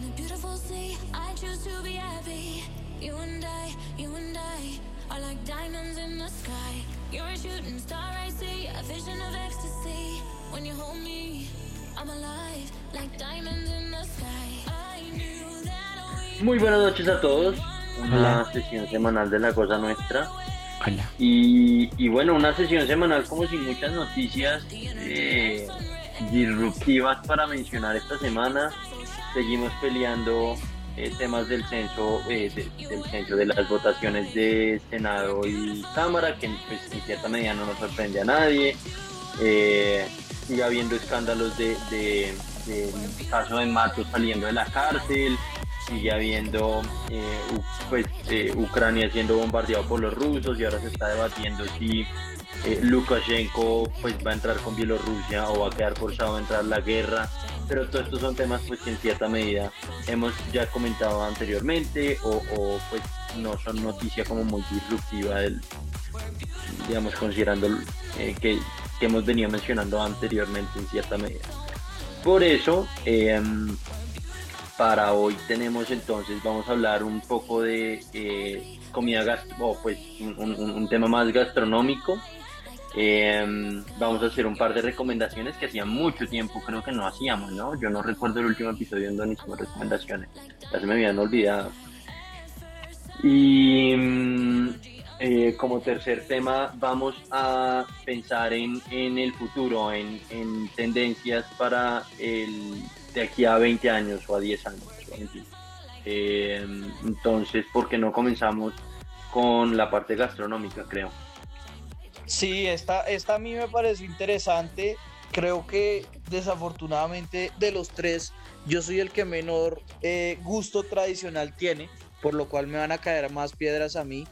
In a beautiful sea, I choose to be happy. You and I, you and I are like diamonds in the sky. You're a shooting star, I see a vision of ecstasy. When you hold me, I'm alive, like diamonds in the sky. I knew that we Muy buenas noches a todos. Una sesión semanal de La Cosa Nuestra. Hola. Y, y bueno, una sesión semanal como sin muchas noticias eh, disruptivas para mencionar esta semana. Seguimos peleando eh, temas del censo, eh, de- del censo de las votaciones de Senado y Cámara, que pues, en cierta medida no nos sorprende a nadie. Eh, sigue habiendo escándalos de, caso de Matos saliendo de la cárcel, sigue habiendo pues, Ucrania siendo bombardeado por los rusos y ahora se está debatiendo si eh, Lukashenko pues, va a entrar con Bielorrusia o va a quedar forzado a entrar la guerra. Pero todos estos son temas pues, que en cierta medida hemos ya comentado anteriormente o, o, pues no son noticia como muy disruptiva del, digamos considerando eh, que, que hemos venido mencionando anteriormente en cierta medida. Por eso, eh, para hoy tenemos entonces, vamos a hablar un poco de eh, comida gastro, o pues un, un- un tema más gastronómico. Eh, vamos a hacer un par de recomendaciones que hacía mucho tiempo creo que no hacíamos, ¿no? Yo no recuerdo el último episodio en donde hicimos recomendaciones, ya se me habían olvidado. Y mm, eh, como tercer tema vamos a pensar en, el futuro, en, en tendencias para el, de aquí a 20 años o a 10 años. Eh, entonces, ¿por qué no comenzamos con la parte gastronómica, creo? Sí, esta, esta a mí me pareció interesante. Creo que desafortunadamente de los tres, yo soy el que menor eh, gusto tradicional tiene, por lo cual me van a caer más piedras a mí.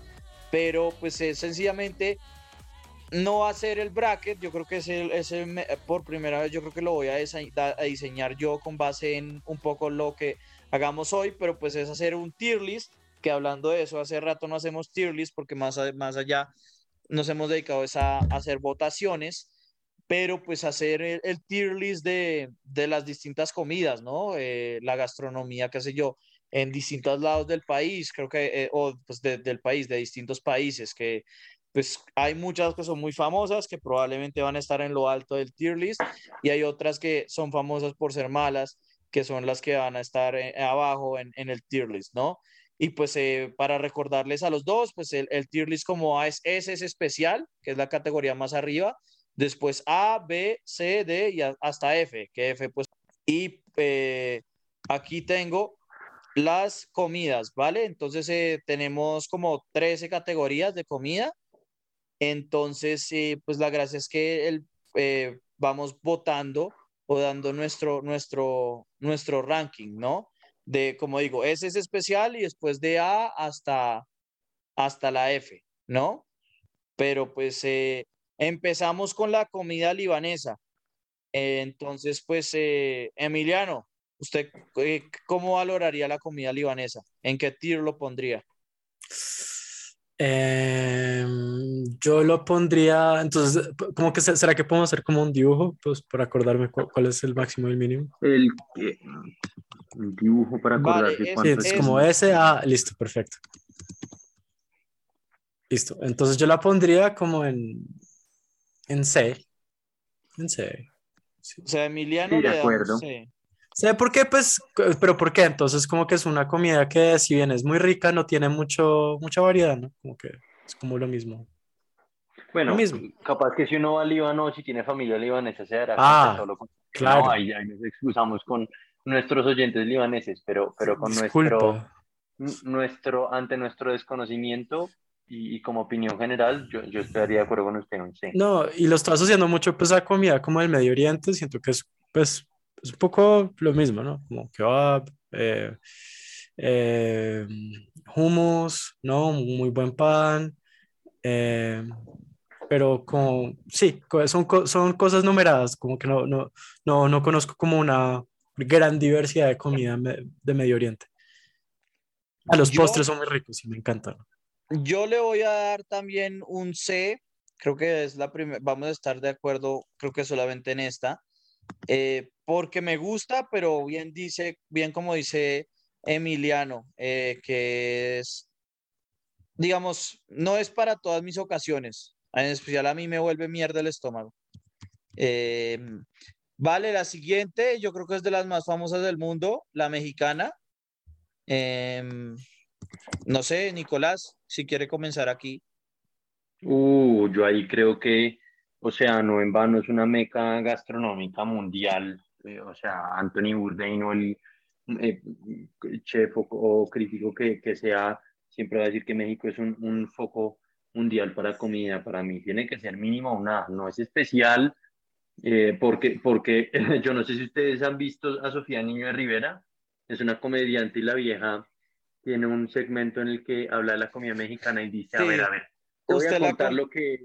Pero pues es sencillamente no hacer el bracket. Yo creo que ese, ese por primera vez yo creo que lo voy a, a diseñar yo con base en un poco lo que hagamos hoy, pero pues es hacer un tier list. Que hablando de eso, hace rato no hacemos tier list porque más, más allá nos hemos dedicado es a, hacer votaciones, pero pues hacer el, tier list de, de las distintas comidas, ¿no? Eh, la gastronomía, qué sé yo, en distintos lados del país, creo que, eh, o pues de- del país, de distintos países, que pues hay muchas que son muy famosas, que probablemente van a estar en lo alto del tier list, y hay otras que son famosas por ser malas, que son las que van a estar eh, abajo en, en el tier list, ¿no? Y pues eh, para recordarles a los dos, pues el, el tier list como A es S es especial, que es la categoría más arriba, después A, B, C, D y hasta F, que F pues... Y eh, aquí tengo las comidas, ¿vale? Entonces eh, tenemos como 13 categorías de comida. Entonces, eh, pues la gracia es que el, vamos votando o dando nuestro, nuestro, nuestro ranking, ¿no? De, como digo, S es especial y después de A hasta, hasta la F, ¿no? Pero pues eh, empezamos con la comida libanesa. Eh, entonces, pues, eh, Emiliano, ¿usted cómo valoraría la comida libanesa? ¿En qué tier lo pondría? Em, yo lo pondría, entonces, como que se- será que podemos hacer como un dibujo, pues para acordarme cu- cuál es el máximo y el mínimo. El, eh, el dibujo para Vale, acordarse es- Sí, cuánto es es- como ese, ah, listo, perfecto. Listo, entonces yo la pondría como en, en C. En C. Sí. O sea, Emiliano Sí, de le acuerdo. C. ¿Sabe por qué? Pues, pero ¿por qué? Entonces, como que es una comida que, si bien es muy rica, no tiene mucho, mucha variedad, ¿no? Como que es como lo mismo. Bueno, Lo mismo. capaz que si uno va a Líbano, si tiene familia libanesa, se dará Ah, solo con... Claro, No, ahí, ahí nos excusamos con nuestros oyentes libaneses, pero, pero con nuestro, disculpa. n- nuestro, ante nuestro desconocimiento y, y como opinión general, yo, yo estaría de acuerdo con usted, sí. No, y lo estoy asociando mucho pues a comida como del Medio Oriente, siento que es pues es un poco lo mismo, ¿no? Como kebab, eh, eh, hummus, ¿no? Muy buen pan, eh, pero como, sí, son, son cosas numeradas, como que no, no, no, no conozco como una gran diversidad de comida de Medio Oriente. A los Yo- postres son muy ricos y me encantan. Yo le voy a dar también un C. Creo que es la primera, vamos a estar de acuerdo, creo que solamente en esta. Eh, porque me gusta, pero bien dice, bien como dice Emiliano, eh, que es, digamos, no es para todas mis ocasiones. En especial a mí me vuelve mierda el estómago. Em, vale, la siguiente, yo creo que es de las más famosas del mundo, la mexicana. No sé, Nicolás, si quiere comenzar aquí. Uh, yo ahí creo que, o sea, no en vano es una meca gastronómica mundial. eh, o sea, Anthony Bourdain o el eh, chef o, o crítico que, que sea, siempre va a decir que México es un, un foco mundial para comida. Para mí tiene que ser mínimo una, no es especial, eh, porque, porque yo no sé si ustedes han visto a Sofía Niño de Rivera, es una comediante y la vieja tiene un segmento en el que habla de la comida mexicana y dice, a Sí. ver, a ver, te voy Usted a la contar com- lo que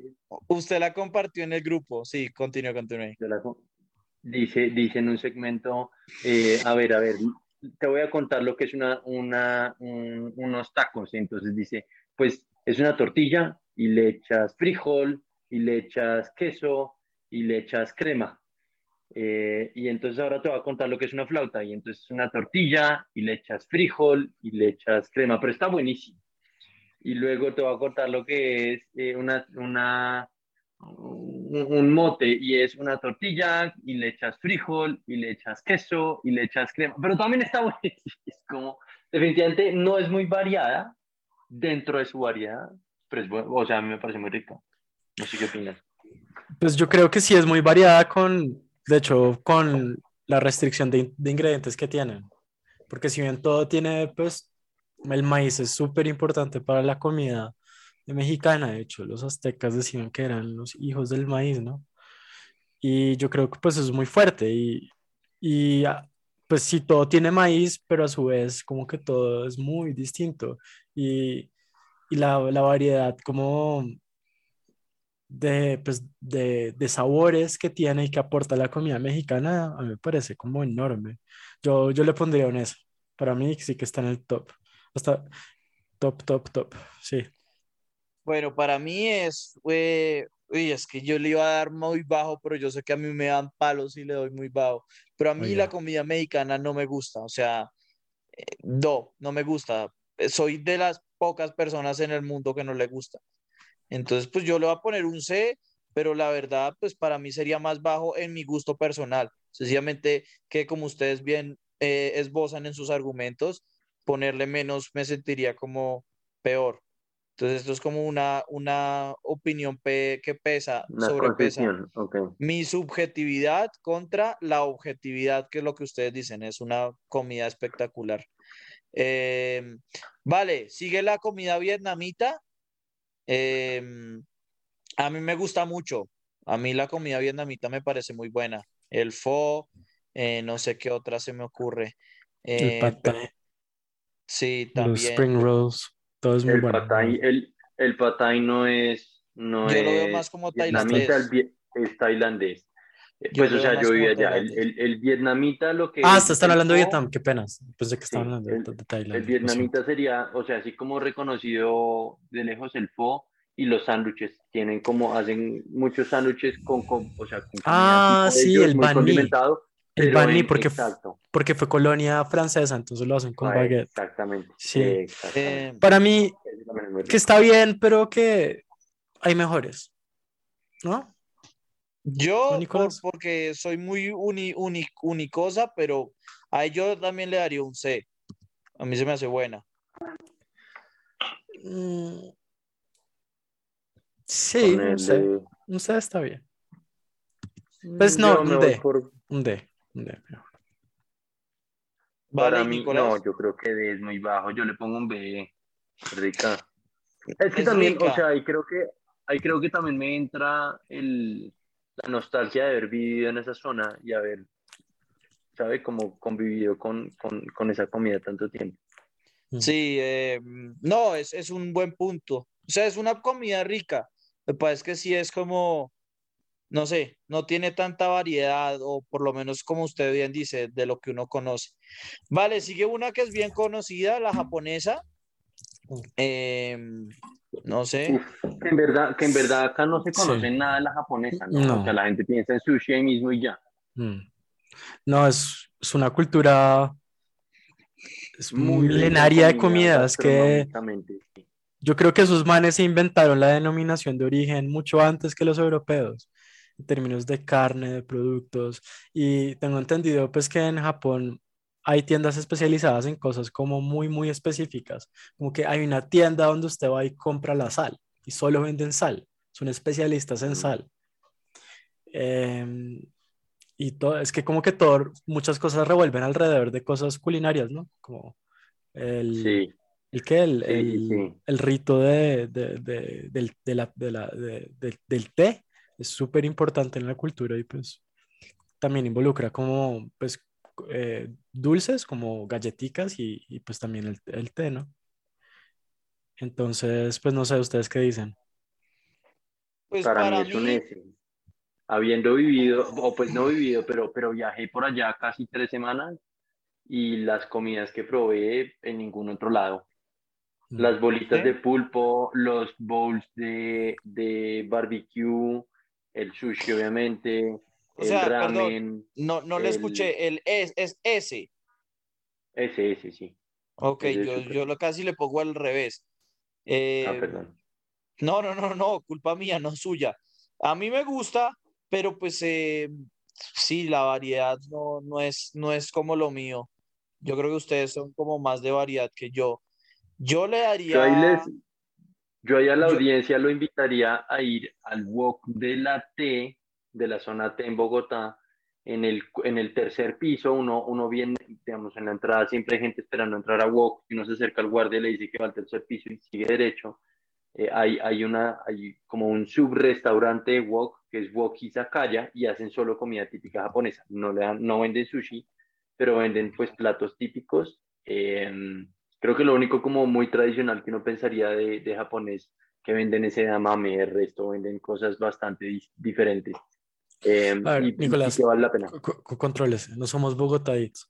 Usted la compartió en el grupo. Sí, continúe, continúe. la dice, dice en un segmento, eh, a ver, a ver, te voy a contar lo que es una, una, un- unos tacos. Entonces dice, pues es una tortilla y le echas frijol y le echas queso y le echas crema. Eh, y entonces ahora te voy a contar lo que es una flauta. Y entonces es una tortilla y le echas frijol y le echas crema, pero está buenísimo. Y luego te voy a contar lo que es eh, una, una, un, un mote y es una tortilla y le echas frijol y le echas queso y le echas crema, pero también está buenísimo. Es como, definitivamente no es muy variada dentro de su variedad, pero es bueno, o sea, a mí me parece muy rica. No sé qué opinas. Pues yo creo que sí es muy variada con, de hecho, con la restricción de, de ingredientes que tienen. Porque si bien todo tiene, pues, el maíz es súper importante para la comida mexicana. De hecho, los aztecas decían que eran los hijos del maíz, ¿no? Y yo creo que pues es muy fuerte. Y, y ah, pues sí, todo tiene maíz, pero a su vez como que todo es muy distinto. Y, y la, la variedad como de, pues, de, de sabores que tiene y que aporta la comida mexicana, a mí me parece como enorme. Yo, yo le pondría un eso. Para mí sí que está en el top. Hasta top, top, top. Sí. Bueno, para mí es, eh, uy, es que yo le iba a dar muy bajo, pero yo sé que a mí me dan palos y le doy muy bajo. Pero a mí Oiga. la comida mexicana no me gusta, o sea, eh, no, no me gusta. Eh, Soy de las pocas personas en el mundo que no le gusta. Entonces, pues yo le voy a poner un C, pero la verdad, pues para mí sería más bajo en mi gusto personal. Sencillamente que como ustedes bien eh, esbozan en sus argumentos, ponerle menos me sentiría como peor. Entonces, esto es como una, una opinión pe- que pesa, Una sobrepesa mi subjetividad contra la objetividad, que es lo que ustedes dicen, es una comida espectacular. Eh, vale, sigue la comida vietnamita. Eh, a mí me gusta mucho. A mí la comida vietnamita me parece muy buena. El pho, eh, no sé qué otra se me ocurre. El Eh, pad pero thai, sí, los también. spring rolls, todo es muy El bueno. patay, el, el patay no es, no Yo lo veo es más como vietnamita, tailandés. el es tailandés. Eh, Yo Pues, lo o sea, yo vivía allá. El, el, el vietnamita lo que Ah, es hasta están el hablando de Vietnam, qué penas. Pensé que estaban sí, hablando de, el, de el Tailandia. lo siento. vietnamita sería, o sea, así como reconocido de lejos el pho y los sándwiches. Tienen como, hacen muchos sándwiches con, con, o sea, con Ah, sí, ellos, el muy banh mi. condimentado, El en, porque, exacto, porque fue colonia francesa, entonces lo hacen con ah, baguette. exactamente, Sí. exactamente. Eh, Para mí, es que está bien, pero que hay mejores, ¿no? ¿No, Yo, por, porque soy muy uni, uni- unicosa, pero a yo también le daría un C. A mí se me hace buena. Mm, sí, un C. Un C está bien. Pues no, yo un D. por, Un D. Vale, para mí, Nicolás, no, yo creo que D es muy bajo, yo le pongo un B, rica. Es que es también, o sea, ahí creo que, ahí creo que también me entra el, la nostalgia de haber vivido en esa zona y haber, ¿sabe? Como convivido con, con, con esa comida tanto tiempo. Sí, eh, no, es, es un buen punto. O sea, es una comida rica. Me parece que sí es como, no sé, no tiene tanta variedad, o por lo menos como usted bien dice, de lo que uno conoce. Vale, sigue una que es bien conocida, la japonesa. Em, no sé. Uf, que en verdad, que en verdad acá no se Sí. conoce nada de la japonesa, ¿no? No. O sea, la gente piensa en sushi ahí mismo y ya. Mm. No, es, es una cultura es Muy milenaria de comida, comidas que yo creo que esos manes se inventaron la denominación de origen mucho antes que los europeos, en términos de carne, de productos. Y tengo entendido pues que en Japón hay tiendas especializadas en cosas como muy, muy específicas. Como que hay una tienda donde usted va y compra la sal y solo venden sal. Son especialistas en sal. Em, y todo, es que como que todo, muchas cosas revuelven alrededor de cosas culinarias, ¿no? Como el, Sí, ¿el qué? El, Sí, el- sí. el rito de, de- de- del, de la- de la- de- de- del té es súper importante en la cultura y pues también involucra como pues eh, dulces, como galletitas y, y, pues también el, el té, ¿no? Entonces, pues no sé, ¿ustedes qué dicen? Pues para, para mí es un mí. Habiendo vivido, o pues no vivido, pero, pero viajé por allá casi tres semanas y las comidas que probé en ningún otro lado. Las bolitas de pulpo, los bowls de, de barbecue, el sushi obviamente, O el sea, perdón, no, no le escuché, el es, es S. ese, ese, sí. Ok, Ese yo, yo lo casi le pongo al revés. Eh, Ah, perdón. No, no, no, no, culpa mía, no suya. A mí me gusta, pero pues eh, sí, la variedad no, no es, no es como lo mío. Yo creo que ustedes son como más de variedad que yo. Yo le Yo ahí, daría, les, yo ahí a la Yo- audiencia lo invitaría a ir al walk de la T, de la zona T en Bogotá, en el, en el tercer piso, uno, uno viene, digamos, en la entrada siempre hay gente esperando entrar a walk, y uno se acerca al guardia y le dice que va al tercer piso y sigue derecho. Eh, hay, hay, una, hay como un subrestaurante de wok que es wok izakaya y hacen solo comida típica japonesa. No, le dan, no venden sushi, pero venden pues platos típicos. Eh, creo que lo único como muy tradicional que uno pensaría de, de japonés que venden ese damame, el resto venden cosas bastante dis- diferentes. Eh, A ver, y, y Nicolás, que vale la pena. Co- co- Contrólese, no somos bogotaitos.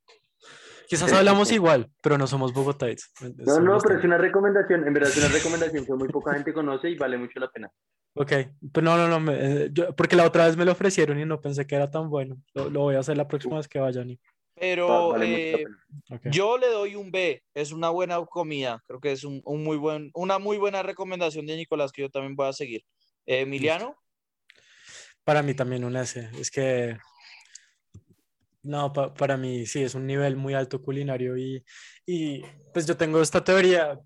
Quizás hablamos igual, pero no somos bogotaitos. No, no, pero es una recomendación, en verdad es una recomendación que muy poca gente conoce y vale mucho la pena. Ok, pero no, no, no, me- eh, yo- porque la otra vez me lo ofrecieron y no pensé que era tan bueno. Lo, lo voy a hacer la próxima vez que vaya, Ni. Pero vale eh, pena. Ok. yo le doy un B. Es una buena comida. Creo que es un, un muy buen, una muy buena recomendación de Nicolás que yo también voy a seguir. Eh, Emiliano, Para mí también un S. Es que, no, pa- para mí sí, es un nivel muy alto culinario y, y pues yo tengo esta teoría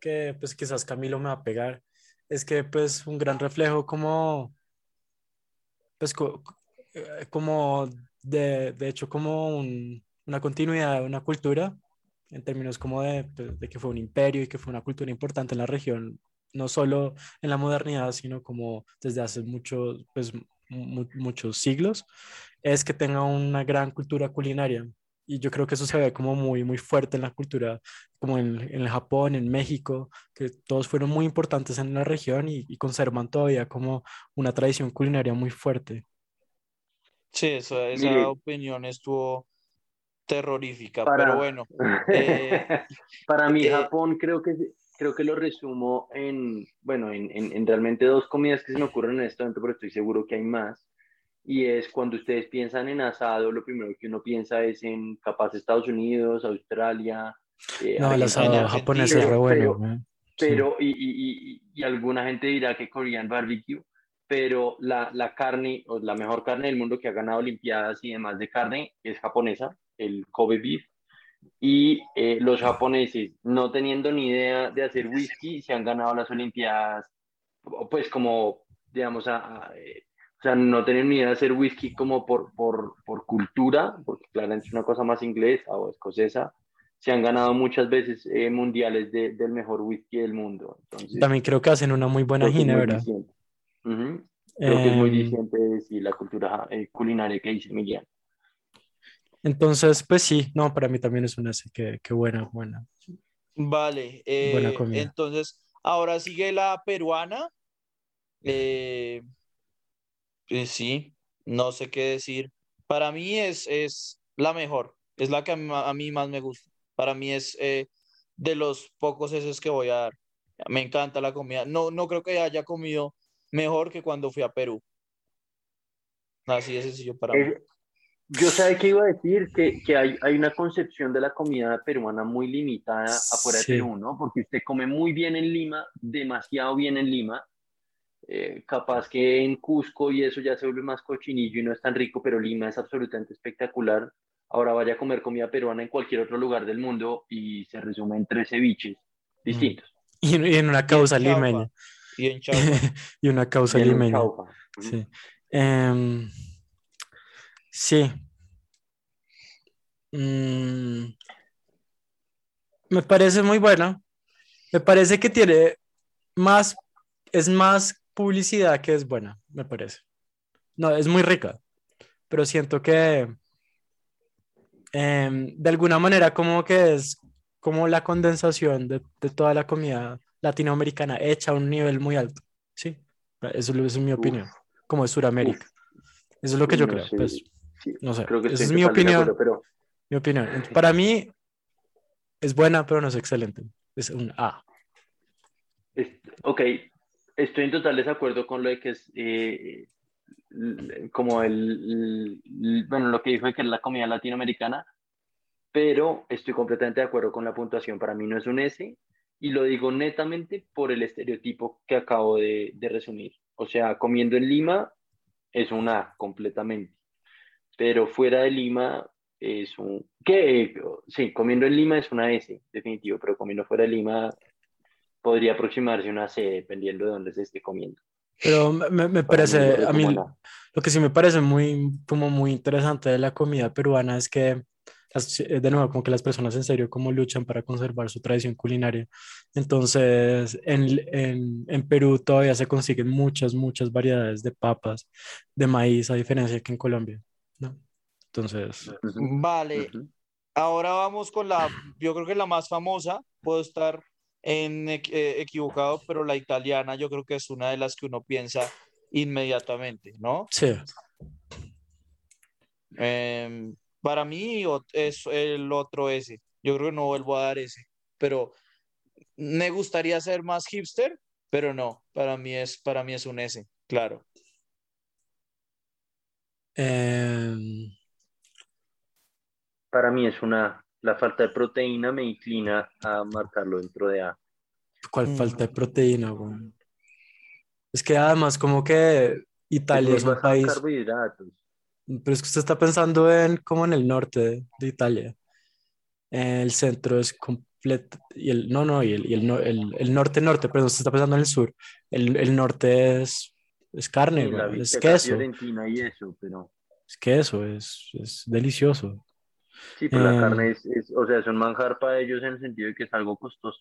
que pues quizás Camilo me va a pegar. Es que pues un gran reflejo como, pues co- eh, como de, de hecho como un- una continuidad de una cultura en términos como de, pues, de que fue un imperio y que fue una cultura importante en la región, no solo en la modernidad, sino como desde hace muchos, pues, mu- muchos siglos, es que tenga una gran cultura culinaria. Y yo creo que eso se ve como muy, muy fuerte en la cultura, como en, en Japón, en México, que todos fueron muy importantes en la región y, y conservan todavía como una tradición culinaria muy fuerte. Sí, esa, esa Mire. opinión estuvo terrorífica, Para- pero bueno. eh, Para mí, eh, Japón creo que, creo que lo resumo en, bueno, en, en, en realmente dos comidas que se me ocurren en este momento, pero estoy seguro que hay más. Y es cuando ustedes piensan en asado, lo primero que uno piensa es en capaz Estados Unidos, Australia. eh, No, el asado japonés es re pero- bueno. pero- güey. Sí. pero y, y, y, y alguna gente dirá que Korean barbecue, pero la, la carne, o la mejor carne del mundo que ha ganado Olimpiadas y demás de carne es japonesa, el Kobe beef. Y eh, los japoneses, no teniendo ni idea de hacer whisky, se han ganado las Olimpiadas, pues como, digamos, a, a, eh, o sea, no tenían ni idea de hacer whisky como por, por, por cultura, porque claramente es una cosa más inglesa o escocesa, se han ganado muchas veces eh, mundiales de- del mejor whisky del mundo. Entonces, También creo que hacen una muy buena que es diciente. Ujú. Creo que es muy Em, diciente de sí, la cultura eh, culinaria que dice Miguel. Entonces, pues sí, no, para mí también es una S, que, que buena, buena. Vale, Buena eh, comida. entonces ahora sigue la peruana. Eh, eh, sí, no sé qué decir. Para mí es, es la mejor, es la que a mí, a mí más me gusta. Para mí es eh, de los pocos esos que voy a dar. Me encanta la comida. No, no creo que haya comido mejor que cuando fui a Perú. Así de sencillo para mí. Es- Yo sé que iba a decir que, que hay, hay, una concepción de la comida peruana muy limitada afuera de Perú, ¿no? Porque usted come muy bien en Lima, demasiado bien en Lima. Eh, capaz que en Cusco y eso ya se vuelve más cochinillo y no es tan rico, pero Lima es absolutamente espectacular. Ahora vaya a comer comida peruana en cualquier otro lugar del mundo y se resume en tres ceviches distintos. Y, en una causa limeña. Y en y una causa limeña. Sí. Em, Sí. Mm, me parece muy buena. Me parece que tiene más, es más publicidad que es buena, me parece. No, es muy rica, pero siento que em, de alguna manera como que es como la condensación de, toda la comida latinoamericana hecha a un nivel muy alto. Sí, eso, es mi opinión, como de Sudamérica. Eso es lo que yo creo. Pues no sé, creo que esa es mi opinión. pero... Mi opinión. Para mí es buena, pero no es excelente. Es un A. ok, estoy en total desacuerdo con lo de que es eh, como el, bueno, lo que dijo de que es la comida latinoamericana, pero estoy completamente de acuerdo con la puntuación. Para mí no es un S y lo digo netamente por el estereotipo que acabo de, de resumir. O sea, comiendo en Lima es un A completamente pero fuera de Lima es un... ¿Qué? Sí, comiendo en Lima es una S, definitivo, pero comiendo fuera de Lima podría aproximarse a una C, dependiendo de dónde se esté comiendo. Pero me, me parece, a mí lo que sí me parece muy, como muy interesante de la comida peruana es que, de nuevo, como que las personas en serio como luchan para conservar su tradición culinaria. Entonces, en, en, en Perú todavía se consiguen muchas, muchas variedades de papas, de maíz, a diferencia que en Colombia. ¿no? Entonces. Vale. Ahora vamos con la, yo creo que la más famosa, puedo estar en, eh, equivocado, pero la italiana yo creo que es una de las que uno piensa inmediatamente, ¿no? Sí. Em, para mí es el otro ese. Yo creo que no vuelvo a dar ese, pero me gustaría ser más hipster, pero no, para mí es, para mí es un S, claro. Em, Para mí es una, la falta de proteína me inclina a marcarlo dentro de A. ¿Cuál mm. falta de proteína, Es que además como que Italia es un país... Pero es que usted está pensando en como en el norte de, Italia. El centro es completo, y el, no, no, y el, y el, el, norte, norte, pero usted está pensando en el sur. El, el norte es es carne, es queso. Y eso, pero... Es queso, es, es delicioso. Sí, pero la em, carne es, o sea, es un manjar para ellos en el sentido de que es algo costoso.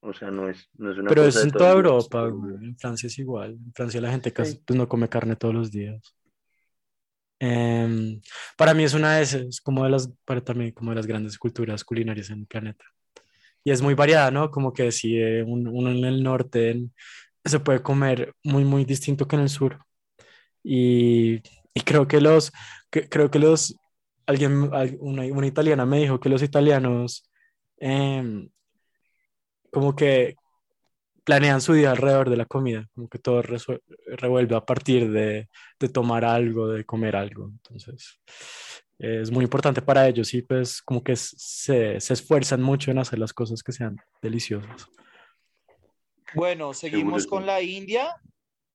O sea, no es, no es una Pero es en toda Europa, en Francia es igual. En Francia la gente casi pues, no come carne todos los días. Em, para mí es una de esas, como de las, para también como de las grandes culturas culinarias en el planeta. Y es muy variada, ¿no? Como que si eh, uno en el norte, en, se puede comer muy, muy distinto que en el sur. Y, y creo que los, creo que los, alguien, una, una, italiana me dijo que los italianos em, como que planean su día alrededor de la comida, como que todo revuelve a partir de, de, tomar algo, de comer algo. Entonces, es muy importante para ellos y pues como que se, se esfuerzan mucho en hacer las cosas que sean deliciosas. Bueno, seguimos con la India.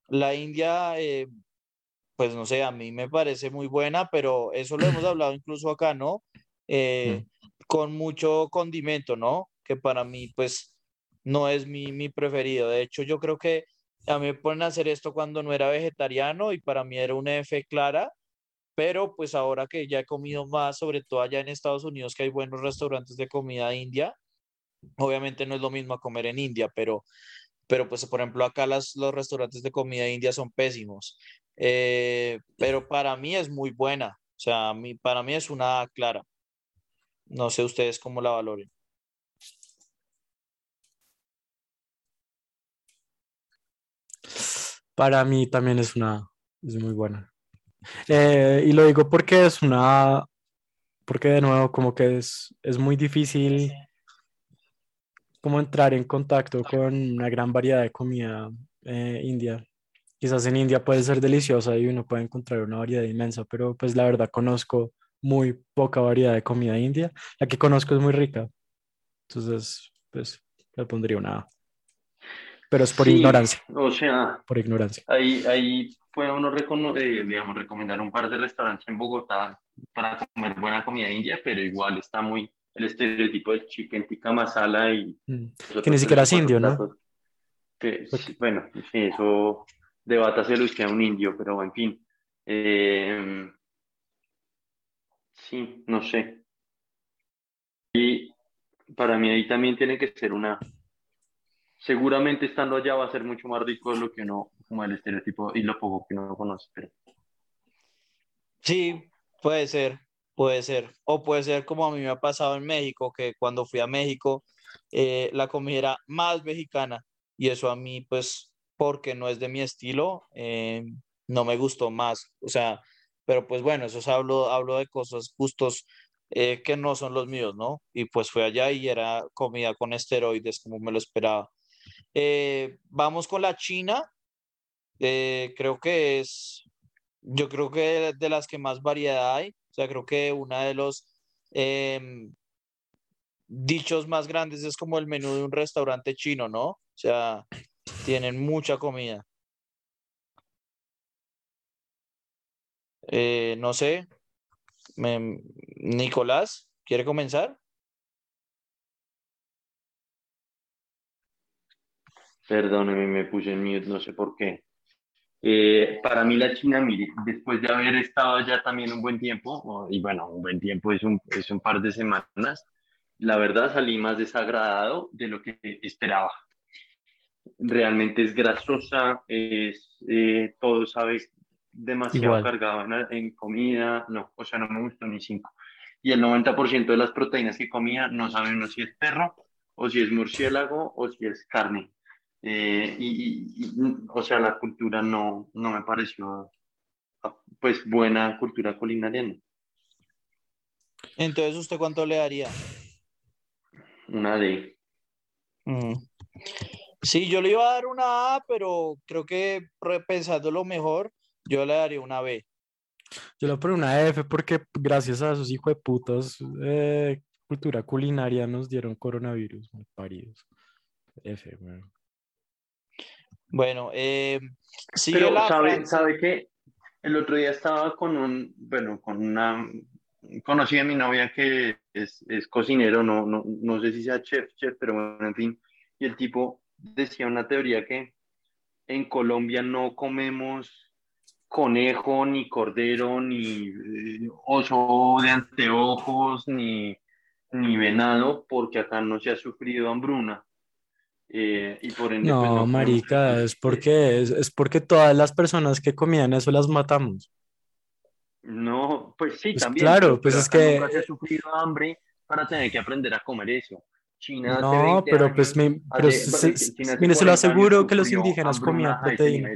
La India, eh, pues no sé, a mí me parece muy buena, pero eso lo hemos hablado incluso acá, ¿no? Eh, mm. Con mucho condimento, ¿no? Que para mí, pues, no es mi, mi preferido. De hecho, yo creo que a mí me ponen a hacer esto cuando no era vegetariano y para mí era una F clara, pero pues ahora que ya he comido más, sobre todo allá en Estados Unidos, que hay buenos restaurantes de comida india, obviamente no es lo mismo comer en India, pero pero pues por ejemplo acá las, los restaurantes de comida india son pésimos, eh, pero para mí es muy buena, o sea, mi, para mí es una clara. No sé ustedes cómo la valoren. Para mí también es una, es muy buena. Eh, y lo digo porque es una, porque de nuevo como que es, es muy difícil como entrar en contacto con una gran variedad de comida eh, india. Quizás en India puede ser deliciosa y uno puede encontrar una variedad inmensa, pero pues la verdad conozco muy poca variedad de comida india. La que conozco es muy rica. Entonces, pues le pondría una. Pero es por Sí, ignorancia, O sea, por ignorancia. ahí, ahí puede uno eh, digamos, recomendar un par de restaurantes en Bogotá para comer buena comida india, pero igual está muy el estereotipo del chicken tikka masala y Mm. Que ni siquiera es indio, ¿no? Que, bueno, sí, eso debátase que a un indio, pero en fin. Eh, sí, no sé. Y para mí ahí también tiene que ser una... Seguramente estando allá va a ser mucho más rico de lo que uno, como el estereotipo y lo poco que uno conoce, Sí, puede ser, puede ser. O puede ser como a mí me ha pasado en México, que cuando fui a México, eh, la comida era más mexicana. Y eso a mí, pues, porque no es de mi estilo, eh, no me gustó más. O sea, pero pues bueno, eso es hablo, hablo de cosas, gustos eh, que no son los míos, ¿no? Y pues fui allá y era comida con esteroides, como me lo esperaba. Eh, vamos con la China. Eh, creo que es, yo creo que de las que más variedad hay. O sea, creo que una de los em, dichos más grandes es como el menú de un restaurante chino, ¿no? O sea, tienen mucha comida. Eh, no sé, Nicolás, ¿quiere comenzar? Perdóneme, me puse en mute, no sé por qué. Eh, para mí la China, mire, después de haber estado allá también un buen tiempo, y bueno, un buen tiempo es un, es un par de semanas, la verdad salí más desagradado de lo que esperaba. Realmente es grasosa, es, eh, todo sabe demasiado Igual. cargado en, en comida, no, o sea, no me gustó ni cinco. Y el 90% de las proteínas que comía no saben uno si es perro, o si es murciélago, o si es carne. Eh, y, y- y, o sea, la cultura no, no me pareció, pues, buena cultura culinaria, no. Entonces, ¿usted cuánto le daría? Una de, Ujú. Sí, yo le iba a dar una A, pero creo que repensándolo mejor, yo le daría una B. Yo le pongo una F porque gracias a esos hijos de putas eh, cultura culinaria nos dieron coronavirus, mal paridos. F, weón. Bueno, eh, sigue Pero la sabe, sabe que el otro día estaba con un, bueno, con una, conocí a mi novia que es, es cocinero, no, no, no sé si sea chef, chef, pero bueno, en fin, y el tipo decía una teoría que en Colombia no comemos conejo, ni cordero, ni eh, oso de anteojos, ni, ni venado, porque acá no se ha sufrido hambruna. Eh, y por ende, pues, No, marica, es porque, es, es porque todas las personas que comían eso las matamos. No, pues sí, Pues también. claro, pues es que- nunca se ha sufrido hambre para tener que aprender a comer eso. China hace No, 20 pero años, pues, me- pero hace- se- China mire, se lo 40 años aseguro que los indígenas comían a proteína.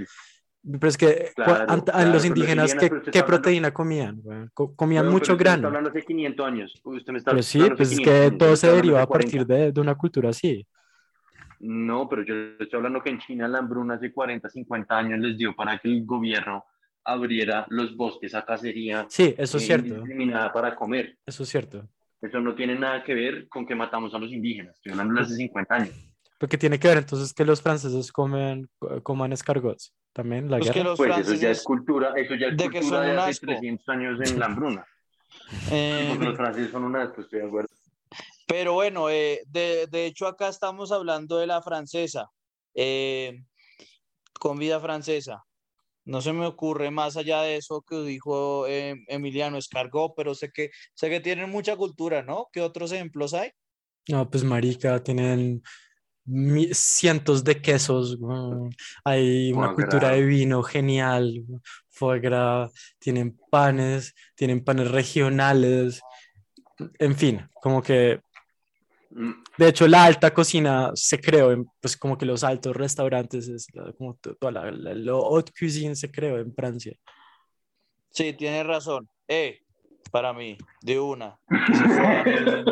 Pero es que, Claro, ant- a claro, los indígenas, ¿qué, qué proteína comían? Co- Comían mucho pero grano. hablando hace 500 años. Usted me está Pero sí, pues es 500 que años, todo se deriva a partir 40. de, de una cultura así. No, pero yo estoy hablando que en China la hambruna hace 40, 50 años les dio para que el gobierno abriera los bosques a cacería Sí, eso es eh, cierto. para comer. Eso es cierto. Eso no tiene nada que ver con que matamos a los indígenas. Estoy hablando de hace 50 años. Porque tiene que ver entonces que los franceses comen, co- coman escargots. También la Pues que guerra. los Pues eso ya es cultura, eso ya es de que cultura son de hace asco. 300 años en la hambruna. eh, los franceses son un asco, estoy de acuerdo. Pero bueno, eh, de, de hecho acá estamos hablando de la francesa, eh, comida francesa. No se me ocurre más allá de eso que dijo eh, Emiliano Escargot, pero sé que, sé que tienen mucha cultura, ¿no? ¿Qué otros ejemplos hay? No, pues marica, tienen cientos de quesos. Hay una Foie cultura gras. de vino genial. Foie gras, tienen panes, tienen panes regionales. En fin, como que De hecho, la alta cocina se creó en, pues como que los altos restaurantes, es la- como to- toda la, la- lo haute cuisine se creó en Francia. Sí, tienes razón. Eh, para mí, de una.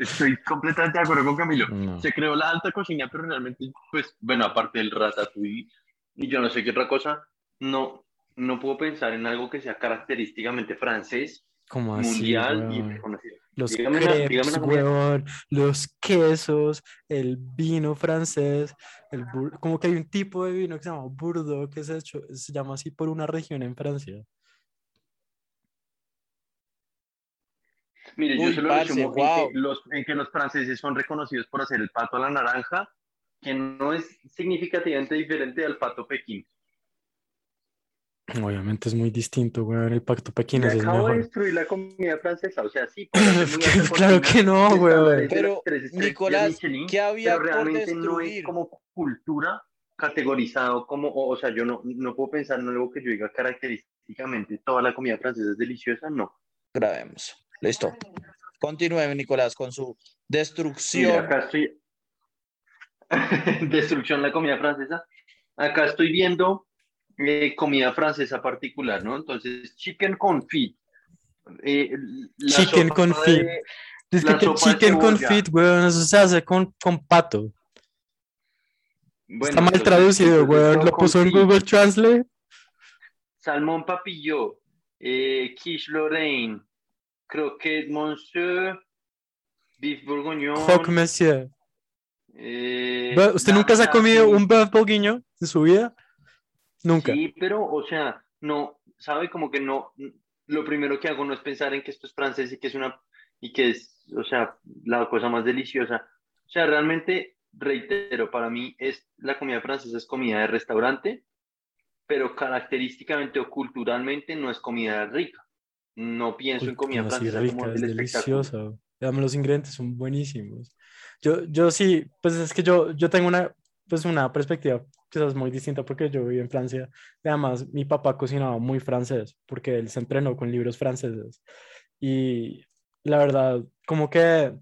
Estoy completamente de acuerdo con Camilo. No. Se creó la alta cocina, pero realmente, pues, bueno, aparte del ratatouille y yo no sé qué otra cosa, no, no puedo pensar en algo que sea característicamente francés, Como así, mundial y weón? reconocido. Los Dígame una- dígame crepes, weón, los quesos, el vino francés, el bur- como que hay un tipo de vino que se llama Bordeaux, que se, hecho- se llama así por una región en Francia. Mire, yo Uy, se lo parce, resumo en, que los, en que los franceses son reconocidos por hacer el pato a la naranja, que no es significativamente diferente al pato pekín. Obviamente es muy distinto, weón, el pacto pequinés es acabo de mejor. destruir la comida francesa, o sea, sí, Claro que no, y weón. estándares de Pero, Nicolás, ¿qué había pero por realmente no es destruir? como cultura categorizado como, o, o sea, yo no, no puedo pensar en algo que yo diga característicamente toda la comida francesa es deliciosa, no. Grabemos. Listo. Continúe, Nicolás, con su Mira, destrucción. acá estoy. Destrucción la comida francesa. Acá estoy viendo eh, comida francesa particular, ¿no? Entonces, chicken confit. Eh, Chicken confit. de- Es que, que chicken confit, weón, eso se hace con, con pato. bueno, Está mal traducido, weón. Lo puso en. Google Translate. Salmón papillot, eh, quiche Lorraine, croquette monsieur, beef bourguignon. Croque monsieur. eh, ¿Usted nunca se ha comido un bœuf bourguignon en su vida? Nunca. Sí, pero, o sea, no, sabe como que no, lo primero que hago no es pensar en que esto es francés y que es una, y que es, o sea, la cosa más deliciosa. O sea, realmente, reitero, para mí es, la comida francesa es comida de restaurante, pero característicamente o culturalmente no es comida rica. No pienso Uy, en comida francesa rica, como es el deliciosa. Además, los ingredientes son buenísimos. Yo, yo sí, pues es que yo, yo tengo una, pues una perspectiva quizás muy distinta porque yo viví en Francia. Además, mi papá cocinaba muy francés porque él se entrenó con libros franceses. Y la verdad, como que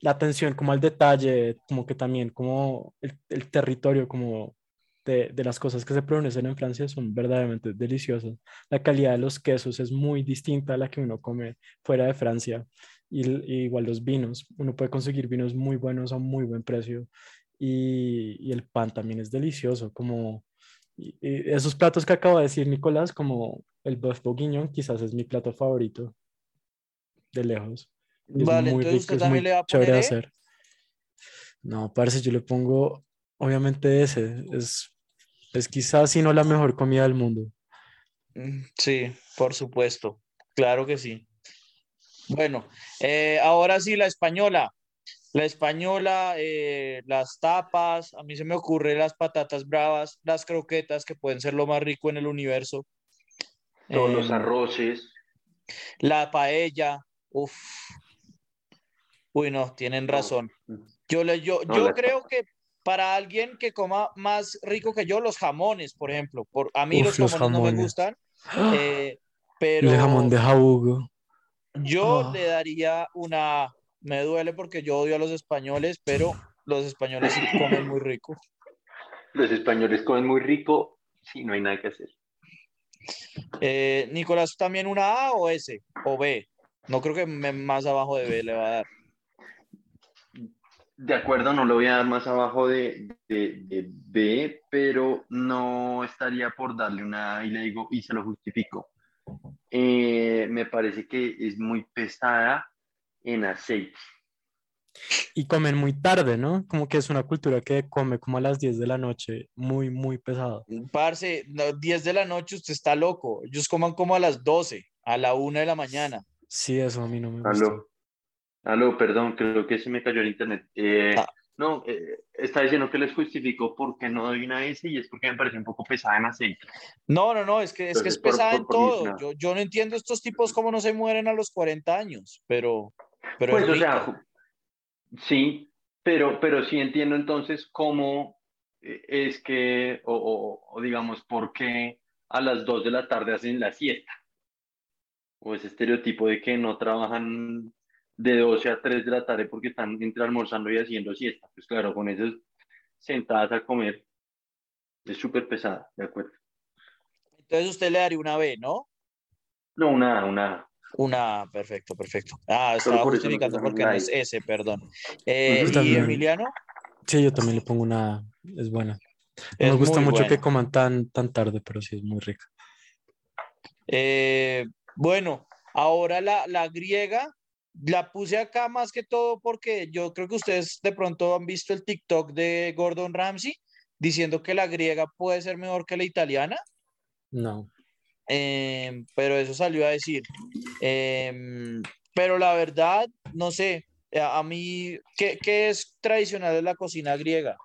la atención como al detalle, como que también como el, el territorio como de, de las cosas que se producen en Francia son verdaderamente deliciosas. La calidad de los quesos es muy distinta a la que uno come fuera de Francia. Y, y igual los vinos, uno puede conseguir vinos muy buenos a muy buen precio. Y, y el pan también es delicioso, como y- y esos platos que acabo de decir Nicolás, como el bœuf bourguignon, quizás es mi plato favorito de lejos. Es Vale, muy entonces rico, usted también le va a poner de E? hacer. No, parece yo le pongo, obviamente ese, es, es quizás si no la mejor comida del mundo. Mm, Sí, por supuesto. Claro que sí. Bueno, eh, ahora sí, la española. La española, eh, las tapas, a mí se me ocurre las patatas bravas, las croquetas, que pueden ser lo más rico en el universo. Todos los Em, arroces. La paella, uff. Uy, no, tienen razón. Yo, le, yo, No, yo la- creo que para alguien que coma más rico que yo, los jamones, por ejemplo. Por, a mí Uf, los los jamones no me gustan, eh, pero El jamón de jabugo. yo Ah. le daría una... Me duele porque yo odio a los españoles, pero los españoles sí comen muy rico. Los españoles comen muy rico, sí, no hay nada que hacer. Eh, Nicolás, ¿también una A o S o B? No creo que me- más abajo de B le va a dar. De acuerdo, no lo voy a dar más abajo de, de, de B, pero no estaría por darle una A y le digo, y se lo justifico. Eh, me parece que es muy pesada en aceite. Y comen muy tarde, ¿no? Como que es una cultura que come como a las 10 de la noche, muy, muy pesado. Parce, no, 10 de la noche usted está loco. Ellos coman como a las 12, a la 1 de la mañana. Sí, eso a mí no me gusta. Aló, aló, perdón, creo que se me cayó el internet. Eh, Ah. No, eh, está diciendo que les justifico por qué no doy una S y es porque me parece un poco pesada en aceite. No, no, no, es que es, que es Entonces, por- pesada por- en por mí es todo. Yo, yo no entiendo estos tipos cómo no se mueren a los 40 años, pero, pero Pues, es o sea, sí, pero, pero sí entiendo entonces cómo eh, es que, o, o- o digamos, por qué a las 2 de la tarde hacen la siesta. O ese estereotipo de que no trabajan de 12 a 3 de la tarde porque están entre almorzando y haciendo siesta. Pues claro, con esas sentadas a comer es súper pesada, ¿de acuerdo? Entonces usted le daría una B, ¿no? No, una, una. Una, perfecto, perfecto. Ah, estaba por eso no justificando porque no es. S, perdón. Eh. ¿Y. Emiliano? Sí, yo también le pongo una, es buena. No Es me gusta muy mucho que coman tan, tan tarde, pero sí es muy rica. Eh, bueno, ahora la, la griega la puse acá más que todo porque yo creo que ustedes de pronto han visto el TikTok de Gordon Ramsay diciendo que la griega puede ser mejor que la italiana. No. Em, pero eso salió a decir. Em, pero la verdad, no sé, a, mí, ¿qué, ¿qué, es tradicional de la cocina griega?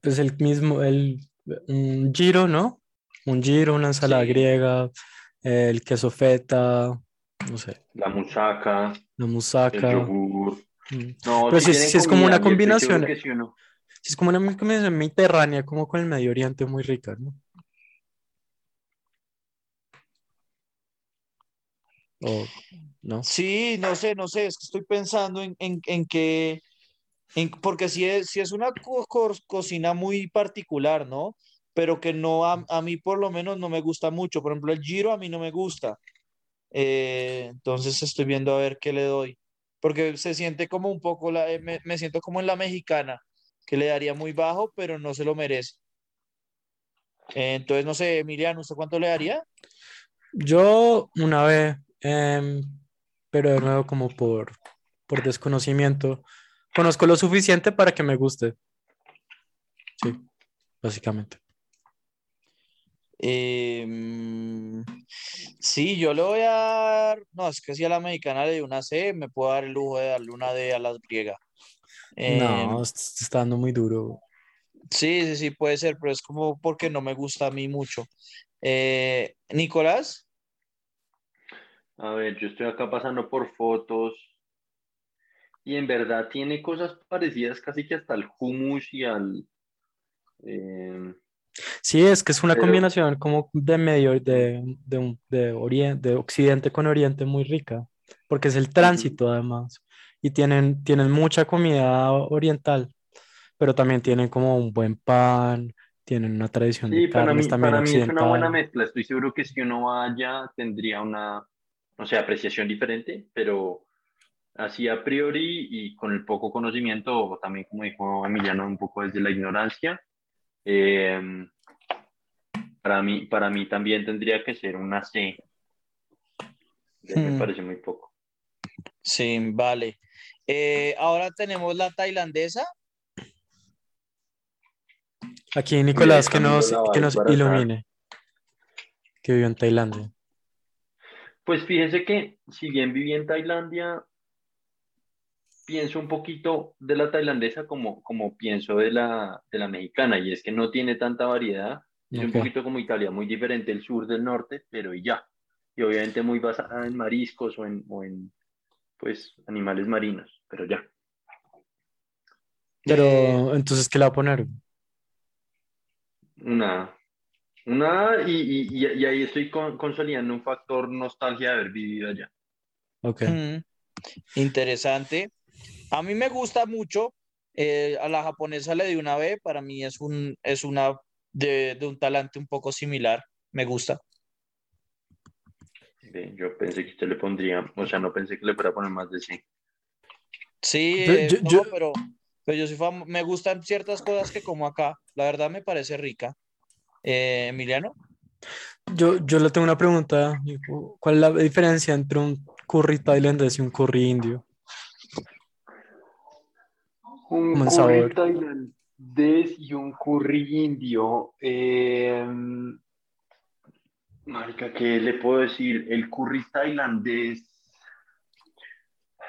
Pues el mismo, el un giro, ¿no? Un giro, una ensalada griega, el queso feta, no sé. La musaca. La musaca. El yogur. Mm. No, Pero si, es como una combinación. Si es como una combinación mediterránea, como con el Medio Oriente, muy rica, ¿no? O, ¿no? Sí, no sé, no sé, es que estoy pensando en, en, en que, en, porque si es, si es una cocina muy particular, ¿no? Pero que no, a, a, mí por lo menos no me gusta mucho. Por ejemplo, el giro a mí no me gusta. Eh, entonces estoy viendo a ver qué le doy. Porque se siente como un poco, la, eh, me, me, siento como en la mexicana, que le daría muy bajo, pero no se lo merece. Eh, entonces, no sé, Emiliano, ¿usted cuánto le daría? Yo una vez, em, pero de nuevo como por, por desconocimiento, conozco lo suficiente para que me guste. Sí, básicamente. Eh, sí, yo le voy a dar, no, es que si a la mexicana le doy una C, me puedo dar el lujo de darle una D a las griegas. no, em, está dando muy duro. Sí, sí, sí, puede ser, pero es como porque no me gusta a mí mucho. Eh, Nicolás. A ver, yo estoy acá pasando por fotos. Y en verdad tiene cosas parecidas casi que hasta al hummus y al... Eh, Sí, es que es una combinación como de medio, de, de, de, oriente, de occidente con oriente muy rica, porque es el tránsito además, y tienen, tienen mucha comida oriental, pero también tienen como un buen pan, tienen una tradición de carnes también para mí es una buena mezcla, estoy seguro que si uno vaya tendría una, no sé, apreciación diferente, pero así a priori y con el poco conocimiento, o también como dijo Emiliano, un poco desde la ignorancia, eh, para, mí, para mí también tendría que ser una C. Me hmm. parece muy poco. Sí, vale. Eh, ahora tenemos la tailandesa. Aquí Nicolás, que nos, que nos ilumine, que vivió en Tailandia. Pues fíjense que si bien viví en Tailandia, pienso un poquito de la tailandesa como, como pienso de la, de la mexicana, y es que no tiene tanta variedad. Es un poquito como Italia, muy diferente el sur del norte, pero y ya. Y obviamente muy basada en mariscos o en, o en pues, animales marinos, pero ya. Pero, eh, entonces, ¿qué le va a poner? Una. Una, y, y, y ahí estoy consolidando un factor nostalgia de haber vivido allá. Ok. Interesante. A mí me gusta mucho. Eh, a la japonesa le di una B. Para mí es, un, es una de, de un talante un poco similar. Me gusta. yo pensé que usted le pondría, o sea, no pensé que le fuera a poner más de sí. Sí, yo, pero, pero yo sí me gustan ciertas cosas que como acá. La verdad me parece rica. Eh, Emiliano. Yo, yo le tengo una pregunta. ¿Cuál es la diferencia entre un curry tailandés y un curry indio? Un curry tailandés y un curry indio. Eh, marica, ¿qué le puedo decir? El curry tailandés.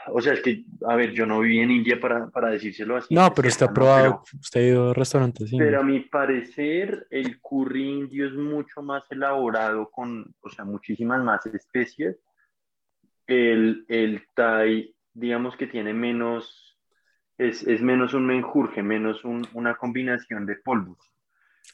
O sea, es que, a ver, yo no viví en India para, para decírselo así. No, pero ha probado, usted ha ido a restaurantes. Pero a mi parecer, el curry indio es mucho más elaborado con, o sea, muchísimas más especies. El, el thai, digamos que tiene menos es, es menos un menjurje, menos un, una combinación de polvos.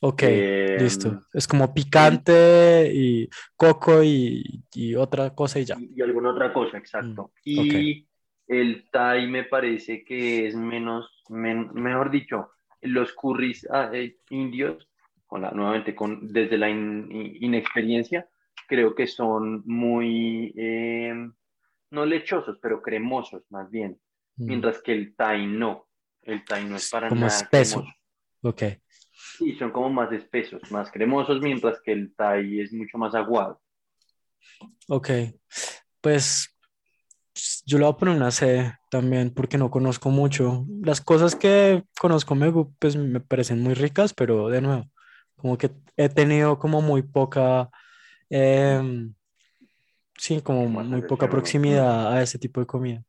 Ok, eh, listo. Es como picante y coco y, y, otra cosa y ya. Y, alguna otra cosa, exacto. Mm, y el Thai me parece que es menos, mejor dicho, los curries ah, eh, indios, con la, nuevamente con, desde la inexperiencia, creo que son muy, eh, no lechosos, pero cremosos más bien. Mm. mientras que el Thai no. El Thai no es para como nada espeso. Ok. Sí, son como más espesos, más cremosos, mientras que el Thai es mucho más aguado. Ok, pues yo le voy a poner una C también porque no conozco mucho. Las cosas que conozco me, pues, me parecen muy ricas, pero de nuevo, como que he tenido como muy poca, em, sí, como muy poca proximidad a ese tipo de comida.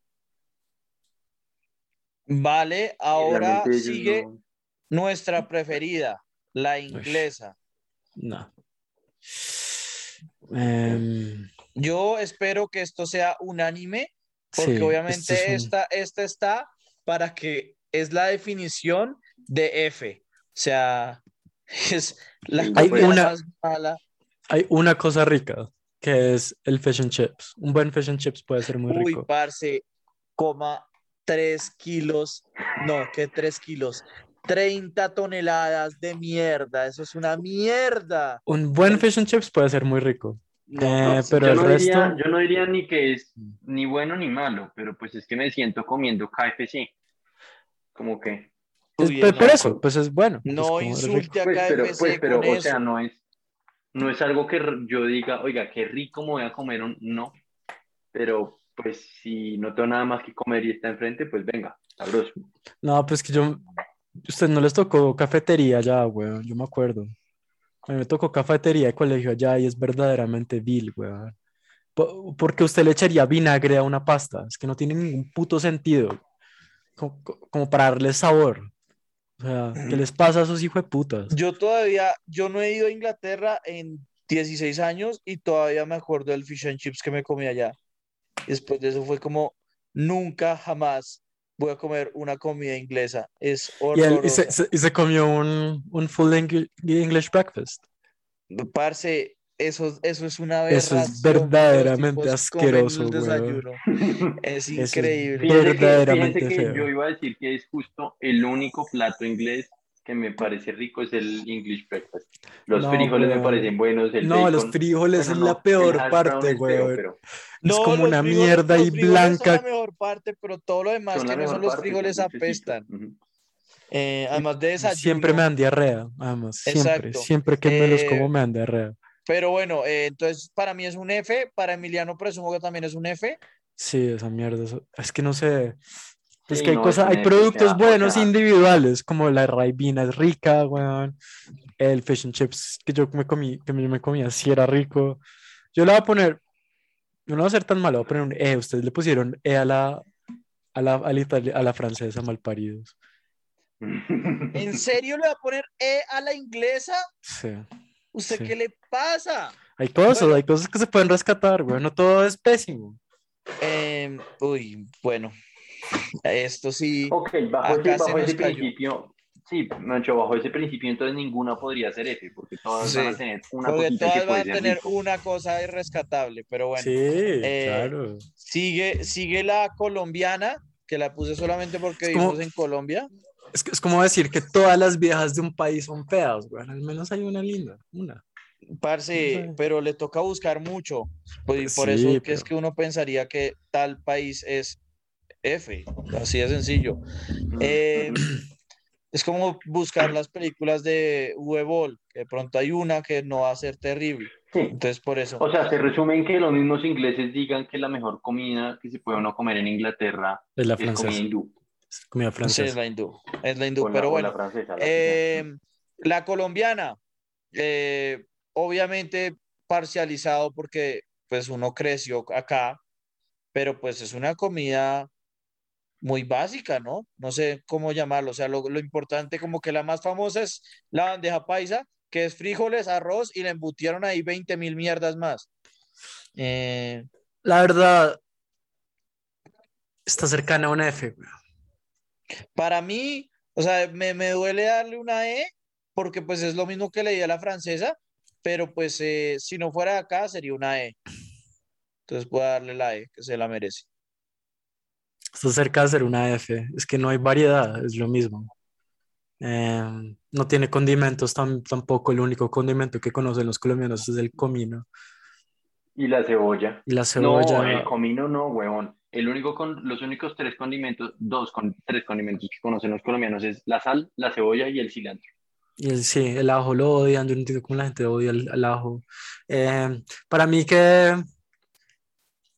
Vale, ahora sigue no- nuestra preferida, la inglesa. No. Em, Yo espero que esto sea unánime, porque sí, esto obviamente es un- esta, esta está para que es la definición de F. O sea, es la Hay una- más mala. Hay una cosa rica, que es el fish and chips. Un buen fish and chips puede ser muy Uy, rico. parce, coma 3 kilos, no, que 3 kilos, 30 toneladas de mierda, eso es una mierda. Un buen fish and chips puede ser muy rico. No, Eh, no, pero yo, el no diría, resto, yo no diría ni que es ni bueno ni malo, pero pues es que me siento comiendo KFC. Como que, es no. por eso, pues es bueno. no rico. insulte a pues, pero, KFC pues, pero, con o eso. sea, no es, no es algo que yo diga, oiga, qué rico me voy a comer, un-". no. Pero, pues, si no tengo nada más que comer y está enfrente, pues venga, sabroso. No, pues que yo, usted no les tocó cafetería allá, weón, yo me acuerdo. Me tocó cafetería de colegio allá y es verdaderamente vil, weón. Po- Porque usted le echaría vinagre a una pasta, es que no tiene ningún puto sentido. Como, como para darle sabor. O sea, ¿qué les pasa a esos hijos de putas? Yo todavía, yo no he ido a Inglaterra en 16 años y todavía me acuerdo del fish and chips que me comí allá. Después de eso fue como, nunca jamás voy a comer una comida inglesa. Es Y, él, y, horroroso. se, se- y se comió un, un full Engli- English breakfast. Parce, eso, eso es una Eso aberración. es que verdaderamente asqueroso, desayuno. Es Eso es increíble. Que, Verdaderamente fíjense que feo. yo iba a decir que es justo el único plato inglés que me parece rico es el English breakfast. Los No, frijoles me weón. parecen buenos, el No, los bacon. frijoles Bueno, es no, la peor parte, brown es pero Es como los una frijoles- mierda los frijoles Son blanca. la mejor parte, pero todo lo demás son que no son los frijoles apestan. Eh, además de desayuno. Siempre me dan diarrea, además, siempre, Exacto. siempre que me los Eh, como me dan diarrea. Pero bueno, eh, entonces para mí es un F, para Emiliano presumo que también es un F. Sí, esa mierda, es que no sé, es que hay no, cosas, hay productos buenos o sea, individuales, como la raibina es rica, weón, el fish and chips que yo me comí, que yo me comía, sí era rico. Yo le voy a poner, no voy a ser tan malo, voy a poner un E, ustedes le pusieron E a la, a la, a la, itali- a la francesa, malparidos. ¿En serio le va a poner E a la inglesa? Sí. ¿Usted Sí. qué le pasa? Hay cosas, Bueno. hay cosas que se pueden rescatar, güey. No todo es pésimo. Em, uy, bueno, esto sí. Ok, bajo Acá ese, se bajo ese principio, sí, Mancho, bajo ese principio entonces ninguna podría ser F, porque todas van Sí, a tener una Porque cosita que todas van a tener rico. una cosa irrescatable, pero bueno. sí, eh, claro. Sigue, sigue la colombiana, que la puse solamente porque Es como- vivimos en Colombia. Es, que- es como decir que todas las viejas de un país son feas, güey. Al menos hay una linda, una. Parce, No sé. pero le toca buscar mucho. Pues, y por Sí, eso que es pero- que uno pensaría que tal país es F, así de sencillo. Eh, es como buscar las películas de Uwe Boll, que de pronto hay una que no va a ser terrible. Sí. Entonces, por eso. O sea, se resume en que los mismos ingleses digan que la mejor comida que se puede uno comer en Inglaterra Es la es comida francesa. hindú. Es comida Sí, es francesa. la hindú. Es la hindú, la- pero bueno. la francesa. la Eh, la colombiana, eh, obviamente parcializado porque pues uno creció acá, pero pues es una comida muy básica, ¿no? No sé cómo llamarlo, o sea, lo, lo importante como que la más famosa es la bandeja paisa, que es frijoles, arroz y le embutieron ahí 20 mil mierdas más. Eh, La verdad, está cercana a una F, para mí, o sea, me, me duele darle una E porque pues es lo mismo que le di a la francesa, pero pues eh, si no fuera acá sería una E. Entonces voy a darle la E, que se la merece. Está cerca de ser una F. Es que no hay variedad, es lo mismo. Eh, no tiene condimentos tam- tampoco. El único condimento que conocen los colombianos es el comino Y la cebolla. y la No, cebolla. el comino no, huevón. El único con, los únicos tres condimentos, dos con tres condimentos que conocen los colombianos es la sal, la cebolla y el cilantro. Y el, sí, el ajo lo odian, yo no entiendo cómo la gente odia el, el ajo. Eh, para mí que...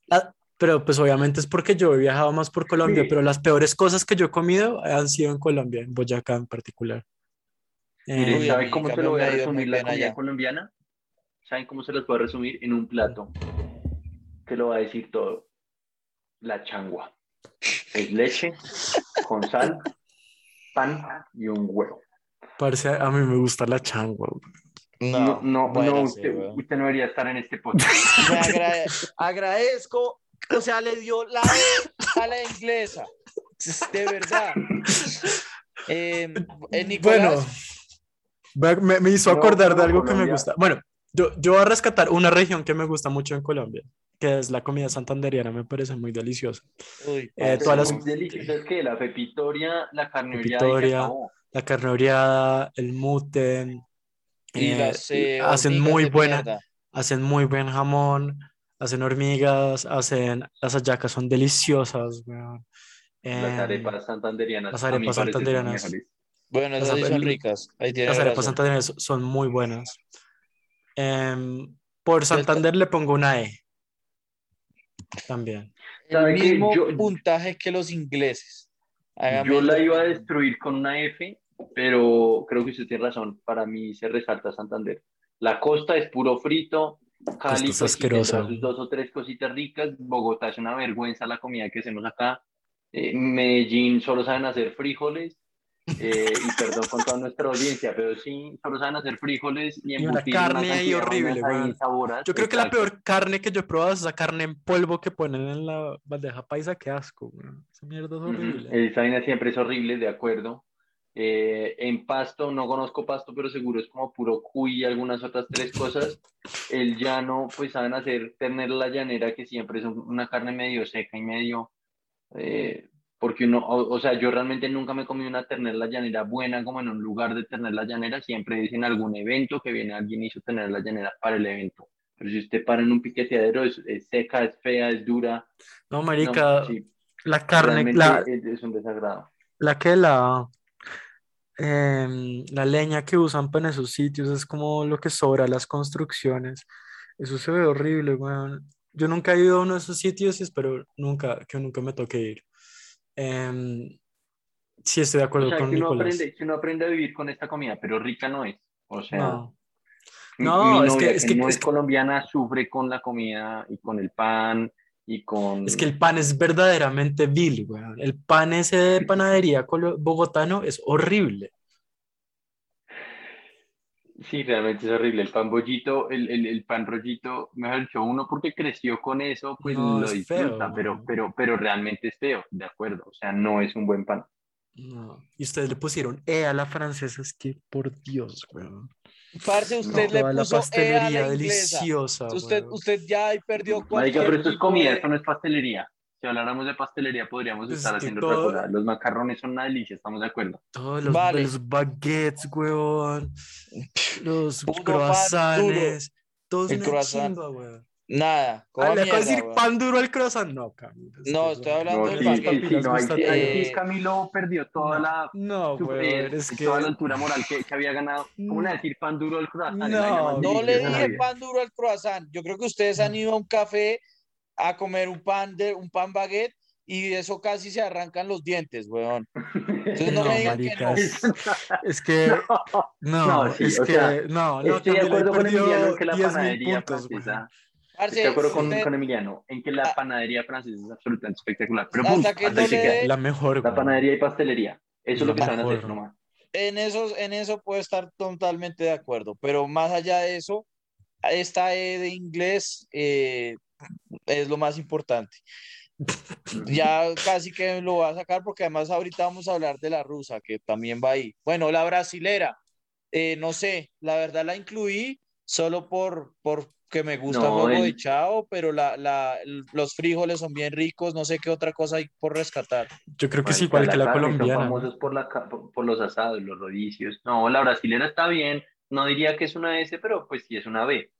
la- pero pues obviamente es porque yo he viajado más por Colombia, Sí. pero las peores cosas que yo he comido han sido en Colombia, en Boyacá en particular. Eh, ¿saben cómo se lo voy a resumir la comida allá. colombiana? ¿Saben cómo se los puedo resumir? En un plato que lo va a decir todo. La changua. Es leche con sal, pan y un huevo. parce, a mí me gusta la changua. güey. No, no, bueno, no, sí, usted, weón. usted no debería estar en este podcast. Me agrade- agradezco, o sea, le dio la E a la inglesa, de verdad. Eh, eh, Nicolás, Bueno, me, me hizo acordar de algo que me Colombia. gusta. Bueno, yo, yo voy a rescatar una región que me gusta mucho en Colombia, que es la comida santanderiana, me parece muy deliciosa. uy, Eh, todas las- Muy delicioso. Es que la pepitoria, la carne Pepitoria. La carne oreada, el mute, y eh, las eh, hacen muy buena, mierda. hacen muy buen jamón, hacen hormigas, hacen, las hallacas son deliciosas, weón. Las arepas santanderianas. las arepas santanderianas. Bueno, Las esas sí son ricas. Ahí Las arepas razón. santandereanas son muy buenas. Em, por Santander le pongo una E. También. El mismo Yo- puntaje que los ingleses. Hágame Yo la iba a destruir con una F, pero creo que usted tiene razón. Para mí se resalta Santander. La costa es puro frito. Es pues, tendrá asquerosa. sus dos o tres cositas ricas. Bogotá es una vergüenza la comida que hacemos acá. Eh, Medellín solo saben hacer frijoles. eh, y perdón con toda nuestra audiencia, pero sí, solo saben hacer frijoles y Y una carne ahí horrible, ahí weón. insaboras. Yo creo que la peor carne que yo he probado es esa carne en polvo que ponen en la bandeja paisa. Qué asco. Esa mierda es horrible. Esa vaina siempre es horrible, de acuerdo. Eh, en pasto, no conozco pasto, pero seguro es como puro cuy y algunas otras tres cosas. El llano, pues saben hacer ternera a la llanera, que siempre es un- una carne medio seca y medio. eh, porque uno, o, o sea, yo realmente nunca me comí una ternera llanera buena, como en un lugar de ternera llanera. Siempre dicen algún evento que viene alguien hizo ternera a la llanera para el evento. Pero si usted para en un piqueteadero, es, es seca, es fea, es dura. No, No, marica, sí, la carne, la, es, es un desagrado. la que la, em, la leña que usan para esos sitios es como lo que sobra las construcciones. Eso se ve horrible, weón. Yo nunca he ido a uno de esos sitios y espero nunca, que nunca me toque ir. Em, sí, estoy de acuerdo O sea, con que uno, Nicolás. aprende, que uno aprende a vivir con esta comida, pero rica no es. O sea, No, mi- No, mi es que- novia, es que que- no es es colombiana, sufre con la comida y con el pan y con... es que el pan es verdaderamente vil, weón. El pan ese de panadería bogotano es horrible. Sí, realmente es horrible. El pan bollito, el, el, el pan rollito, mejor dicho, uno porque creció con eso, pues No, lo es disfruta, feo, pero, pero, pero realmente es feo, de acuerdo. O sea, no es un buen pan. No. Y ustedes le pusieron E a la francesa, es que por Dios, weón. Parce, usted le la puso E a pastelería la inglesa. deliciosa, Usted, usted ya ahí perdió Marica, cualquier pero esto es comida, esto no es pastelería. Si habláramos de pastelería, podríamos Es estar haciendo todo- otra cosa. Los macarrones son una delicia, estamos de acuerdo. Todos los, Vale. los baguettes, weón. Los pan croissants. Todo es El una croissant. chimba, weón. Nada. Ah, le mierda, decir weón. pan duro al croissant. No, Camilo. No, estoy hablando No, del sí, baguette. sí, no, sí Eh, Camilo perdió toda la, No, su- weón, eh, es que... toda la altura moral que, que había ganado. ¿Cómo le decir pan duro al croissant? No, la no No le la dije pan duro al croissant. Yo creo que ustedes han ido a un café a comer un pan de un pan baguette y eso casi se arrancan los dientes, weón. Entonces no, No, me digan que no. maricas. Es que... No, No, sí, es que... sea, no, no, Estoy de acuerdo con en que la 10.000 panadería puntos. Parce, Estoy de acuerdo con, usted- con Emiliano en que la Ah. panadería francesa es absolutamente espectacular. Pero Hasta que hasta no se le La mejor, La panadería y pastelería. Eso es lo que saben hacer nomás. en eso, en eso puedo estar totalmente de acuerdo, pero más allá de eso, esta E de inglés eh, es lo más importante. Ya casi que lo voy a sacar porque además ahorita vamos a hablar de la rusa, que también va ahí. Bueno, la brasilera, eh, no sé, la verdad la incluí solo por, por que me gusta No, el huevo de el- chao, pero la, la, los frijoles son bien ricos, no sé qué otra cosa hay por rescatar. Yo creo que es igual que la colombiana. Son ¿no? famosos por, la, por los asados, los rodicios. No, la brasilera está bien. No diría que es una S, pero pues sí es una B.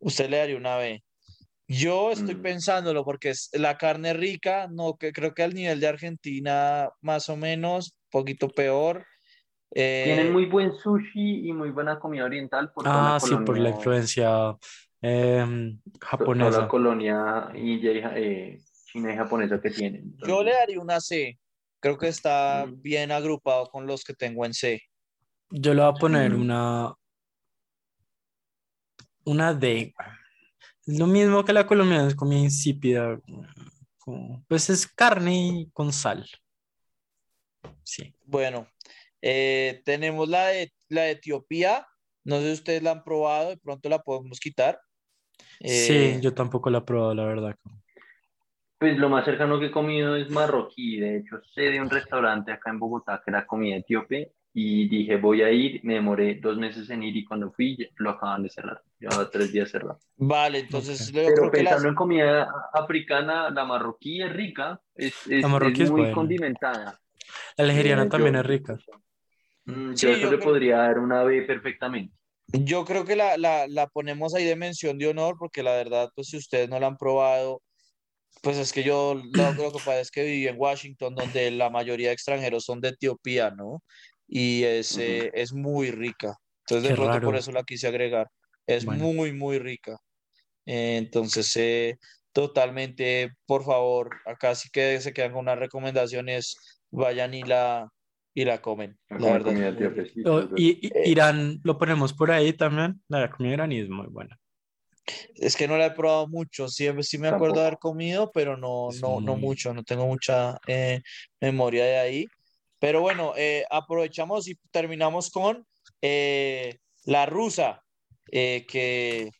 Usted le daría una B. Yo estoy Mm. pensándolo porque es la carne rica, no que creo que al nivel de Argentina más o menos, poquito peor. Eh, Tienen muy buen sushi y muy buena comida oriental por Ah, la sí, por la influencia em, to- toda la japonesa. colonia india eh, china y japonesa que tienen. yo le daría una C. Creo que está Mm. bien agrupado con los que tengo en C. Yo le voy a poner Mm. una, una D. Es lo mismo que la colombiana, es comida insípida. como- pues es carne con sal. Sí. Bueno, eh, tenemos la de la de Etiopía. No sé si ustedes la han probado, de pronto la podemos quitar. Sí, Eh, yo tampoco la he probado, la verdad. Pues lo más cercano que he comido es marroquí. De hecho, sé de un restaurante acá en Bogotá que era comida etíope y dije voy a ir. Me demoré dos meses en ir y cuando fui lo acaban de cerrar. Llevaba tres días cerrado. Vale, entonces Ok. yo Pero creo que las, pensando en comida africana, la marroquí es rica, es, es, La marroquí es es muy buena. condimentada. La algeriana Eh, también yo- es rica. Mm, Sí, yo eso yo le creo- podría dar una B perfectamente. yo creo que la, la, la ponemos ahí de mención de honor, porque la verdad, pues si ustedes no la han probado, pues es que yo lo, lo que pasa es que viví en Washington, donde la mayoría de extranjeros son de Etiopía, ¿no? Y es, Ujú. eh, es muy rica. Entonces, de Qué pronto por raro. eso la quise agregar. Es Bueno. muy, muy rica. Eh, entonces, eh, totalmente, por favor, acá sí que se quedan con unas recomendaciones, vayan y la, y la comen. La La verdad, y, y- Eh. Irán lo ponemos por ahí también. La comida iraní es muy buena. Es que no la he probado mucho, sí, sí me acuerdo de haber comido, pero no, no, no mucho, no tengo mucha eh, memoria de ahí. Pero bueno, eh, aprovechamos y terminamos con eh, la rusa, eh, que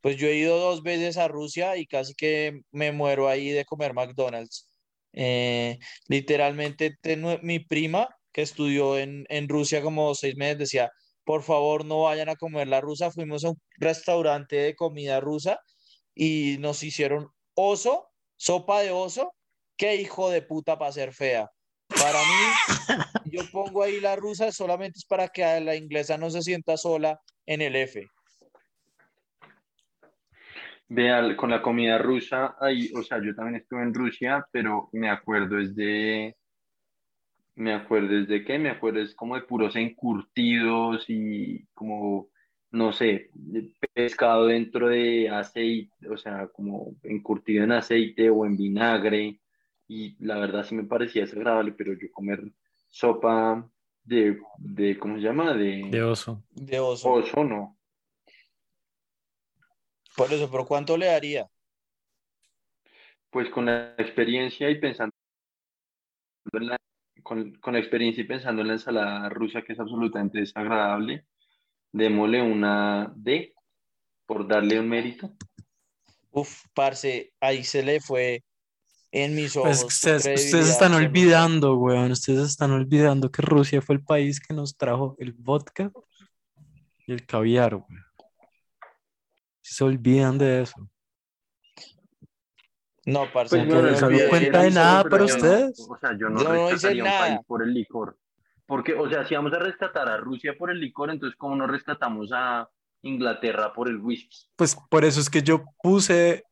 pues yo he ido dos veces a Rusia y casi que me muero ahí de comer McDonald's. Eh, literalmente tengo- mi prima que estudió en, en Rusia como seis meses decía, por favor no vayan a comer la rusa. Fuimos a un restaurante de comida rusa y nos hicieron oso, sopa de oso. Qué hijo de puta para ser fea. Para mí, yo pongo ahí la rusa solamente es para que la inglesa no se sienta sola en el F. Vea, con la comida rusa, ahí, o sea, yo también estuve en Rusia, pero me acuerdo es de, me acuerdo es de qué, me acuerdo es como de puros encurtidos y como, no sé, pescado dentro de aceite, o sea, como encurtido en aceite o en vinagre, y la verdad sí me parecía desagradable, pero yo comer sopa de, de ¿cómo se llama? De De oso. De oso. oso, no. Por eso, pero ¿cuánto le daría? Pues con la experiencia y pensando en la, con, con la experiencia y pensando en la ensalada rusa que es absolutamente desagradable, démosle una D por darle un mérito. Uf, parce, ahí se le fue en mis ojos. Pues su ustedes, ustedes están olvidando, weón. Ustedes están olvidando que Rusia fue el país que nos trajo el vodka y el caviar, weón. Se olvidan de eso. No, parce, Pues no bueno, me ¿se dio olvidé. cuenta de nada para no- ustedes? o sea, yo no Yo no hice un nada. país por el licor. Porque, o sea, si vamos a rescatar a Rusia por el licor, entonces ¿cómo no rescatamos a Inglaterra por el whisky? Pues por eso es que yo puse.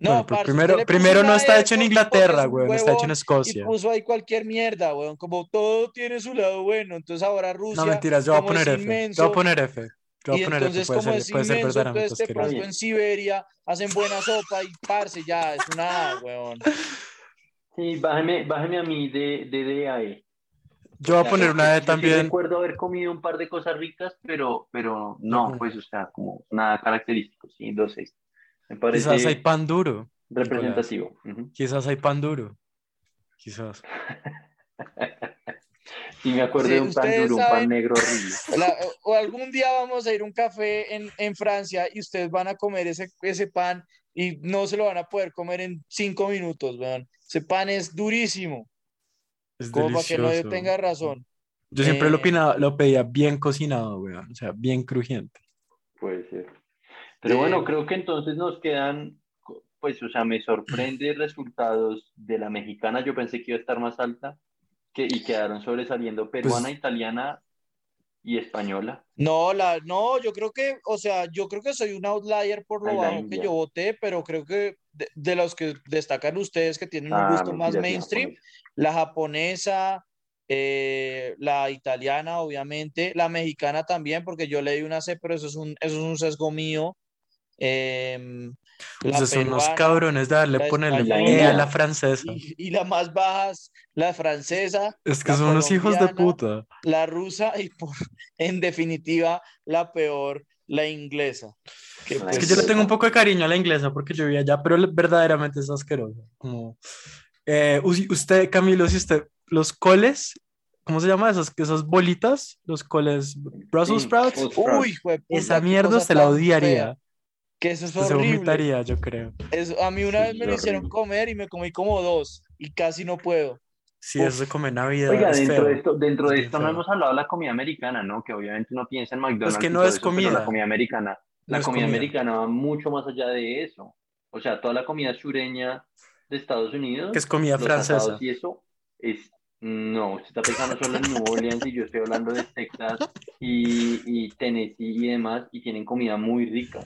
No, bueno, pero parce, primero, primero no está hecho en Inglaterra, weón. Está hecho en Escocia. Y puso ahí cualquier mierda, weón. Como todo tiene su lado bueno. Entonces ahora Rusia, No, mentiras, yo voy a poner F. Yo voy a poner F. Y entonces Puede como ser, es inmenso, entonces de pronto en Siberia hacen buena sopa y parce, ya, es una A, weón. Sí, bájeme, bájeme a mí de, de D a E. Yo voy a poner una D Yo sí también. recuerdo haber comido un par de cosas ricas, pero, pero no, pues, o sea, como nada característico, sí, dos seis. Me Quizás hay parece pan duro. Representativo. Ujú. Quizás hay pan duro. Quizás. Sí, me acuerdo Sí, de un pan duro, un saben- pan negro horrible. La- o algún día vamos a ir a un café en, en Francia y ustedes van a comer ese, ese pan y no se lo van a poder comer en cinco minutos, weón. Ese pan es durísimo, Es como para que no tenga razón. Yo siempre lo, Eh, opinaba- lo pedía bien cocinado, weón. O sea, bien crujiente. Puede ser. Pero Eh, bueno, creo que entonces nos quedan, pues, o sea, me sorprende resultados de la mexicana. Yo pensé que iba a estar más alta que, y quedaron sobresaliendo peruana, Pues- italiana y española. No, la, no, yo creo que, o sea, yo creo que soy un outlier por lo bajo que yo voté, pero creo que de, de los que destacan ustedes que tienen un Ah, gusto más mainstream, la japonesa, eh, la italiana, obviamente, la mexicana también, porque yo leí una C, pero eso es un, eso es un sesgo mío. Em, la Ustedes son unos cabrones de darle ponerle E a la francesa. y, y la más bajas, la francesa, Es que son unos hijos de puta. la rusa y por, en definitiva la peor, la inglesa. Que, Es Es pues, que yo le tengo un poco de cariño a la inglesa porque yo vivía allá, pero verdaderamente es asqueroso. Como, eh, us- usted, Camilo, si usted, los coles, ¿cómo se llama esas, esas bolitas? Los coles, Brussels Sí, sprouts. Brussels sprouts. Uy, jueputa, Esa mierda usted la odiaría. fea, Que eso es Se horrible. vomitaría, yo creo. Es- a mí una Sí, vez me es lo hicieron comer y me comí como dos y casi no puedo. Si Uf. eso se come en Navidad, Oiga, es dentro feo. de esto, dentro de Es esto no hemos hablado de la comida americana, ¿no? Que obviamente uno piensa en McDonald's. que y no todo es eso, comida. la comida americana, No la es comida comida. americana va mucho más allá de eso. O sea, toda la comida sureña de Estados Unidos, Que es comida los francesa. y eso, es no, usted está pensando solo en New Orleans y yo estoy hablando de Texas y, y Tennessee y demás, y tienen comida muy rica.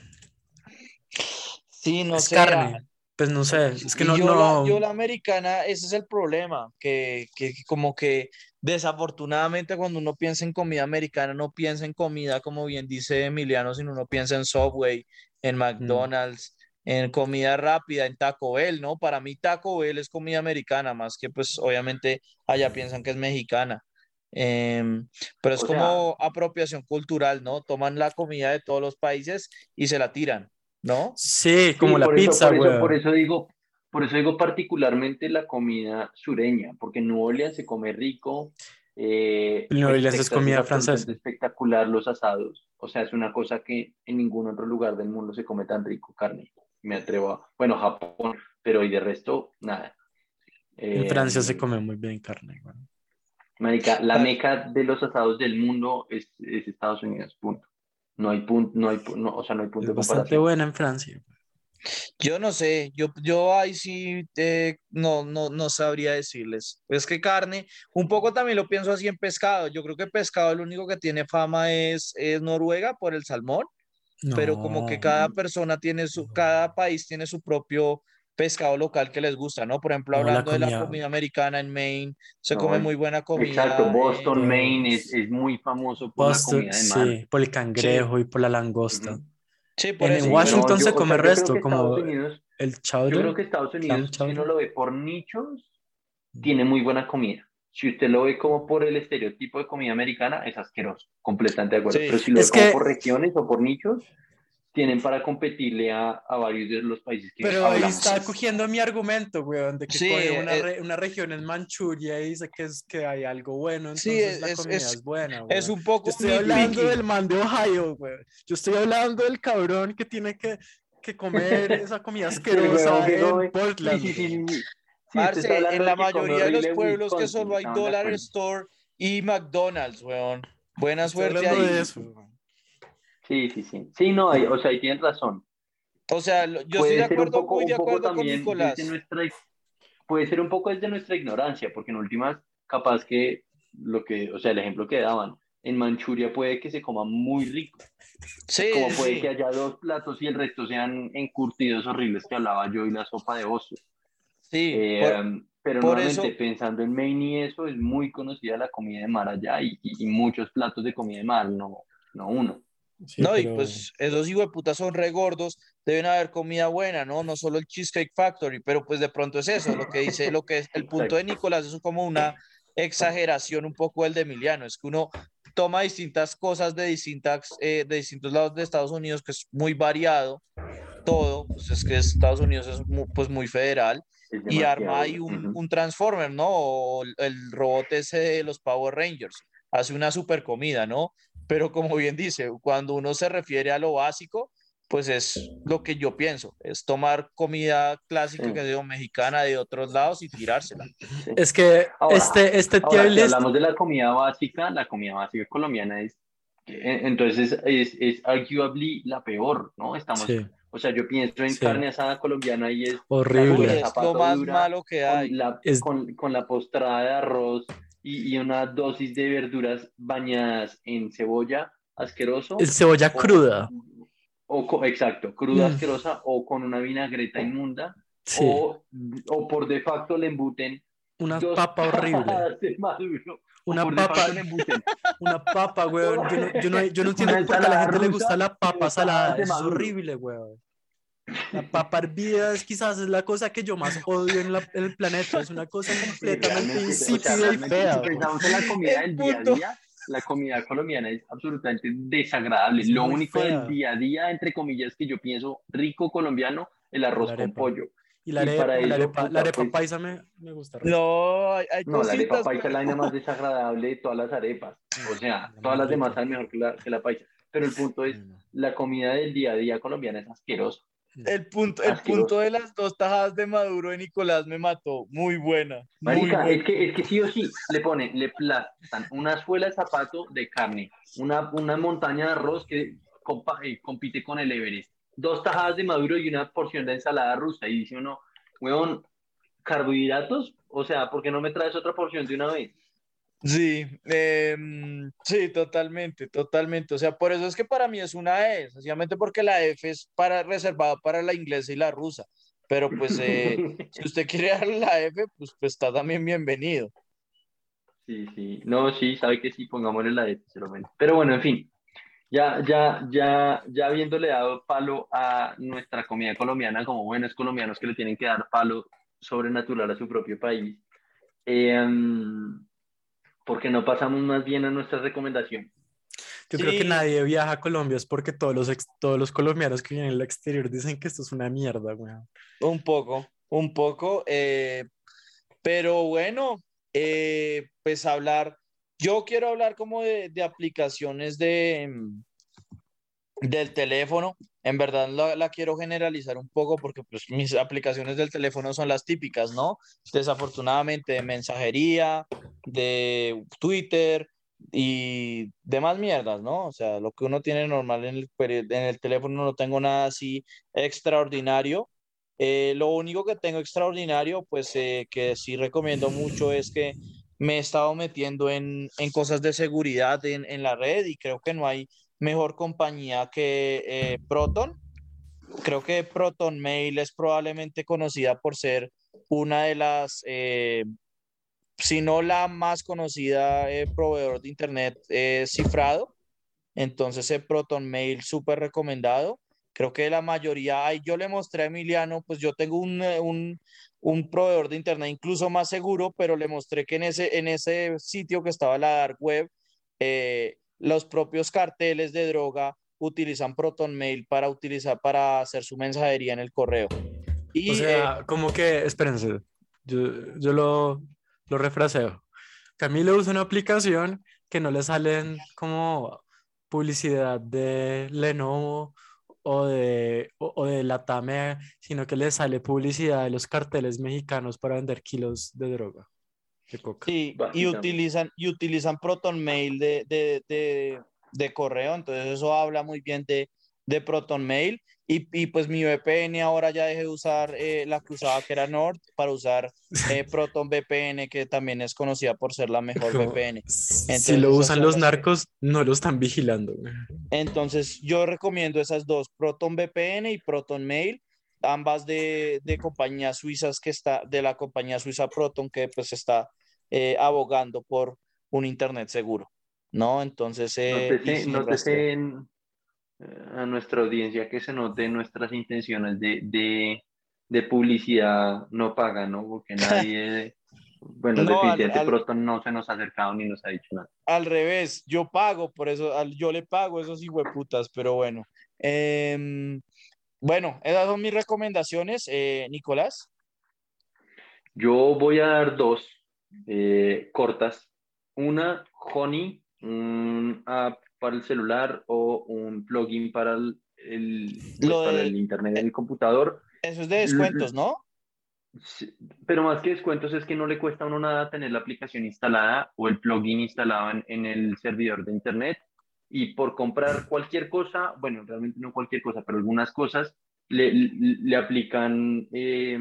Sí, no es sé. carne. Pues no sé, es que no, yo, no. la, yo la americana, ese es el problema, que, que como que desafortunadamente cuando uno piensa en comida americana, no piensa en comida, como bien dice Emiliano, sino uno piensa en Subway, en McDonald's, en comida rápida, en Taco Bell, ¿no? Para mí Taco Bell es comida americana, más que pues obviamente allá piensan que es mexicana. Em, pero es O sea- como apropiación cultural, ¿no? Toman la comida de todos los países y se la tiran, ¿no? Sí, como Sí, la por eso- pizza, por eso, güey. por eso digo, por eso digo particularmente la comida sureña, porque en New Orleans se come rico. Eh, New pues, Orleans es comida francesa. espectacular los asados. O sea, es una cosa que en ningún otro lugar del mundo se come tan rico carne. Me atrevo a, bueno, Japón, pero y de resto, nada. En Eh, Francia se come muy bien carne, güey. Marica, la Ah. meca de los asados del mundo es, es Estados Unidos, punto. No hay punto, no hay, no, o sea, no hay punto Es de bastante comparación. buena en Francia. Yo no sé, yo, yo ahí sí eh, no, no, no sabría decirles. Es que carne, un poco también lo pienso así en pescado. Yo creo que pescado lo único que tiene fama es, es Noruega por el salmón, pero como que cada persona tiene su, cada país tiene su propio pescado local que les gusta, ¿no? Por ejemplo, No, la hablando de la comida- americana en Maine, se No, come muy buena comida. Exacto, Boston, eh, Maine es, es muy famoso por Boston, la comida de mar. sí, por el cangrejo y por la langosta. Sí, por En- eso. en Washington Pero se yo- o come sea, yo creo resto, que como Unidos, el yo chowder. creo que Estados Unidos, si uno lo ve por nichos, tiene muy buena comida. Si usted lo ve como por el estereotipo de comida americana, es asqueroso, completamente de acuerdo. Sí. Pero si lo Es ve como que- por regiones o por nichos, tienen para competirle a, a varios de los países que Pero ahí hablamos. está cogiendo mi argumento, weón, de que Sí, coge una, eh, re- una región en Manchuria y dice que, es, que hay algo bueno, Sí, entonces la es- comida es- es, buena, Es weón. un poco Yo estoy mi hablando piqui. del man de Ohio, weón. Yo estoy hablando del cabrón que tiene que, que comer esa comida Sí, asquerosa que en Portland. Sí, sí, sí, sí, sí. Sí, hablando en la que mayoría de los pueblos que Wisconsin, solo hay de Dollar. Store y McDonald's, weón. Buena suerte ahí. de eso, weón. Sí, sí, sí. Sí, no, hay, o sea, ahí tienen razón. O sea, yo puede estoy de acuerdo, poco, muy de acuerdo con Nicolás. desde nuestra, puede ser un poco desde nuestra ignorancia, porque en últimas, capaz que lo que, o sea, el ejemplo que daban, en Manchuria puede que se coma muy rico, Sí, como puede sí. que haya dos platos y el resto sean encurtidos horribles que hablaba yo y la sopa de oso. Sí, Eh, por- pero por nuevamente, eso- pensando en Maine y eso, es muy conocida la comida de mar allá y, y- y muchos platos de comida de mar, no, no uno. Sí, no, y pero- pues esos putas son regordos, deben haber comida buena, ¿no? No solo el Cheesecake Factory, pero pues de pronto es eso, lo que dice, lo que es el punto de Nicolás, es como una exageración un poco el de Emiliano, es que uno toma distintas cosas de distintas, eh, de distintos lados de Estados Unidos, que es muy variado, todo, pues es que Estados Unidos es mu- pues muy federal, y arma ahí un, un Transformer, ¿no? O el, el robot ese de los Power Rangers. Hace una super comida, ¿no? Pero como bien dice, cuando uno se refiere a lo básico, pues es lo que yo pienso, es tomar comida clásica, Sí. que digo, mexicana de otros lados y tirársela. Sí. Es que Ahora- este, este Ahora, tier si list, hablamos de la comida básica, la comida básica colombiana es, eh, entonces es, es arguably la peor, ¿no? Estamos, sí, o sea, yo pienso en Sí. carne asada colombiana y es horrible. La es lo más dura, malo que hay. con la, Es- con, con la postrada de arroz y, y una dosis de verduras bañadas en cebolla asqueroso. Es cebolla o- cruda. O, co- exacto, cruda Mm. asquerosa o con una vinagreta inmunda Sí. o, o por de facto le embuten una papa horrible. Una papa, una papa, weón. Yo no, yo no, yo no entiendo por qué a la gente le gusta la papa salada. Es horrible, weón. La papa hervida es quizás es la cosa que yo más odio en, la- en el planeta. Es una cosa completamente Realmente, o sea, insípida y fea. Si pensamos en la comida El del día a día, la comida colombiana es absolutamente desagradable. Es Lo único fea. del día a día, entre comillas, que yo pienso rico colombiano, el arroz con pollo. Y la y arepa, para la arepa, la puta, arepa pues- paisa me, me gusta. No, hay, hay No, la arepa cositas, paisa es la pero- vaina más desagradable de todas las arepas. O sea, La todas las demás saben mejor que la, que la paisa. Pero el punto es, la comida del día a día colombiana es asquerosa. El punto, el punto de las dos tajadas de Maduro de Nicolás me mató. Muy buena. Muy Marica, buena. es que, es que sí o sí le ponen, le plastan una suela de zapato de carne, una, una montaña de arroz que compa- eh, compite con el Everest, dos tajadas de maduro y una porción de ensalada rusa. Y dice uno, weón, carbohidratos, o sea, ¿por qué no me traes otra porción de una vez? Sí, em, sí, totalmente, totalmente. O sea, por eso es que para mí es una E, sencillamente porque la F es para, reservada para la inglesa y la rusa. Pero pues eh, si usted quiere darle la F, pues, pues está también bienvenido. Sí, sí, no, sí, sabe que sí, pongámosle la de se lo menos. Pero bueno, en fin, ya, ya, ya, ya habiéndole dado palo a nuestra comida colombiana, como buenos colombianos que le tienen que dar palo sobrenatural a su propio país, eh, ¿por qué no pasamos más bien a nuestra recomendación? Yo creo que nadie viaja a Colombia es porque todos los, ex- todos los colombianos que vienen al exterior dicen que esto es una mierda, weón. Un poco, un poco. eh, pero bueno, eh, pues hablar, yo quiero hablar como de, de aplicaciones de, mm, del teléfono. En verdad la, la quiero generalizar un poco porque pues mis aplicaciones del teléfono son las típicas, ¿no? Desafortunadamente de mensajería, de Twitter y demás mierdas, ¿no? O sea, lo que uno tiene normal en el, en el teléfono no tengo nada así extraordinario. Eh, lo único que tengo extraordinario, pues eh, que sí recomiendo mucho es que me he estado metiendo en, en cosas de seguridad en, en la red y creo que no hay mejor compañía que eh, Proton. Creo que Proton Mail es probablemente conocida por ser una de las, eh, si no la más conocida eh, proveedor de Internet eh, cifrado. Entonces, Proton Mail súper recomendado. Creo que la mayoría, ay, yo le mostré a Emiliano, pues yo tengo un, un, un proveedor de internet incluso más seguro, pero le mostré que en ese, en ese sitio que estaba la dark web, los propios carteles de droga utilizan Proton Mail para utilizar, para hacer su mensajería en el correo. Y, O eh, sea, como que, espérense, yo, yo lo, lo refraseo. Camilo usa una aplicación que no le salen como publicidad de Lenovo o de, o, o de Latame, sino que le sale publicidad de los carteles mexicanos para vender kilos de droga, coca. Sí, y utilizan, y utilizan Proton Mail de, de, de, de correo, entonces eso habla muy bien de, de Proton Mail. Y, y pues mi VPN ahora ya dejé de usar eh, la que usaba que era Nord para usar eh, Proton VPN, que también es conocida por ser la mejor Como, VPN. si Entonces, lo esas usan los narcos, no lo están vigilando. Entonces yo recomiendo esas dos, Proton VPN y Proton Mail, ambas de, de compañías suizas que está, de la compañía suiza Proton, que pues está eh, abogando por un internet seguro, ¿no? Entonces, eh, Nótese, en, eh, a nuestra audiencia que se note nuestras intenciones de, de, de publicidad no paga, ¿no? Porque nadie, bueno, No, al- definitivamente al- Proton no se nos ha acercado ni nos ha dicho nada. Al revés, yo pago, por eso al- yo le pago esos hijueputas, pero bueno. Em, bueno, esas son mis recomendaciones, eh, Nicolás. Yo voy a dar dos eh, cortas. Una, Honey, un app para el celular o un plugin para el, el- pues, Lo para de- el internet en el computador. Eso es de descuentos, ¿no? Sí, Pero más que descuentos es que no le cuesta a uno nada tener la aplicación instalada o el plugin instalado en, en el servidor de internet y por comprar cualquier cosa, bueno, realmente no cualquier cosa, pero algunas cosas le, le, le aplican eh,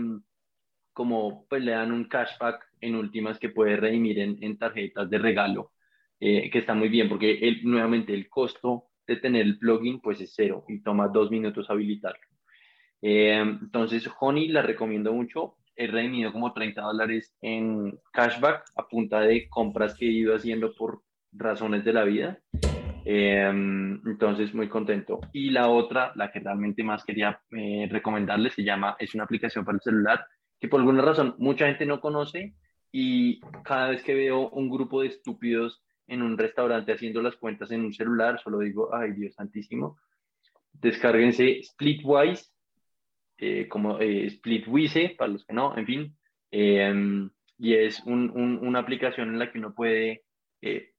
como pues le dan un cashback en últimas que puede redimir en, en tarjetas de regalo, eh, que está muy bien porque el, nuevamente el costo de tener el plugin pues es cero y toma dos minutos habilitarlo. Eh, entonces, Honey la recomiendo mucho. he redimido como 30 dólares en cashback a punta de compras que he ido haciendo por razones de la vida. Em, entonces, muy contento. Y la otra, la que realmente más quería eh, recomendarles, se llama, es una aplicación para el celular que por alguna razón mucha gente no conoce y cada vez que veo un grupo de estúpidos en un restaurante haciendo las cuentas en un celular, solo digo, ay Dios santísimo, descárguense Splitwise, eh, como eh, Splitwise, para los que no, en fin, em, y es una aplicación en la que uno puede eh,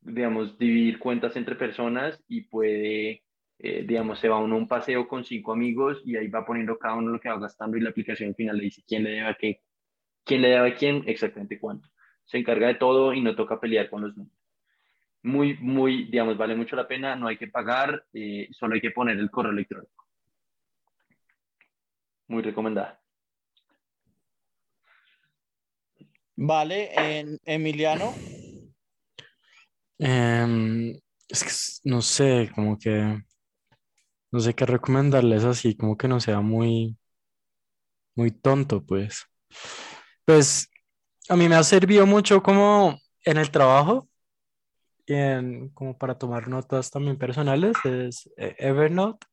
digamos, dividir cuentas entre personas y puede, digamos, se va uno a un paseo con cinco amigos y ahí va poniendo cada uno lo que va gastando y la aplicación al final le dice quién le debe a qué, quién le debe a quién, exactamente cuánto. Se encarga de todo y no toca pelear con los números. Muy, muy, digamos, vale mucho la pena, no hay que pagar, eh, solo hay que poner el correo electrónico. Muy recomendada. Vale, en Emiliano. Em, es que no sé, como que no sé qué recomendarles así, como que no sea muy, muy tonto, pues. Pues a mí me ha servido mucho como en el trabajo y en, como para tomar notas también personales, es eh, Evernote.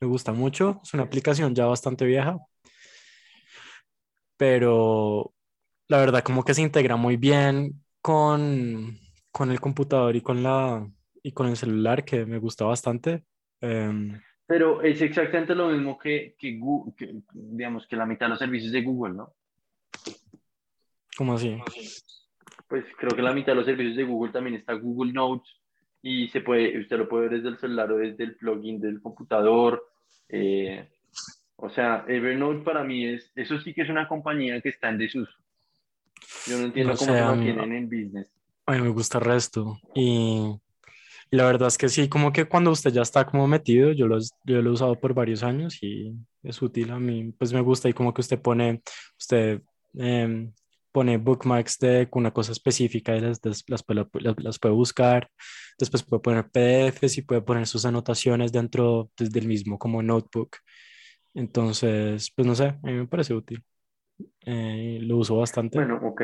Me gusta mucho, es una aplicación ya bastante vieja, pero la verdad como que se integra muy bien con con el computador y con, la, y con el celular, que me gusta bastante. Em, Pero es exactamente lo mismo que, que, Google, digamos, que la mitad de los servicios de Google, ¿no? ¿Cómo así? Pues creo que la mitad de los servicios de Google también está Google Notes y se puede, usted lo puede ver desde el celular o desde el plugin del computador. Eh, o sea, Evernote para mí es, eso sí que es una compañía que está en desuso. Yo no entiendo cómo se mantienen en business. A mí me gusta el resto. Y, la verdad es que sí, como que cuando usted ya está como metido, yo lo, yo lo he usado por varios años y es útil a mí, pues me gusta y como que usted pone, usted em, pone bookmarks de una cosa específica y las, las, las, las, puede buscar, después puede poner PDFs y puede poner sus anotaciones dentro del mismo como notebook. Entonces, pues no sé, a mí me parece útil. Eh, lo uso bastante. Bueno, ok.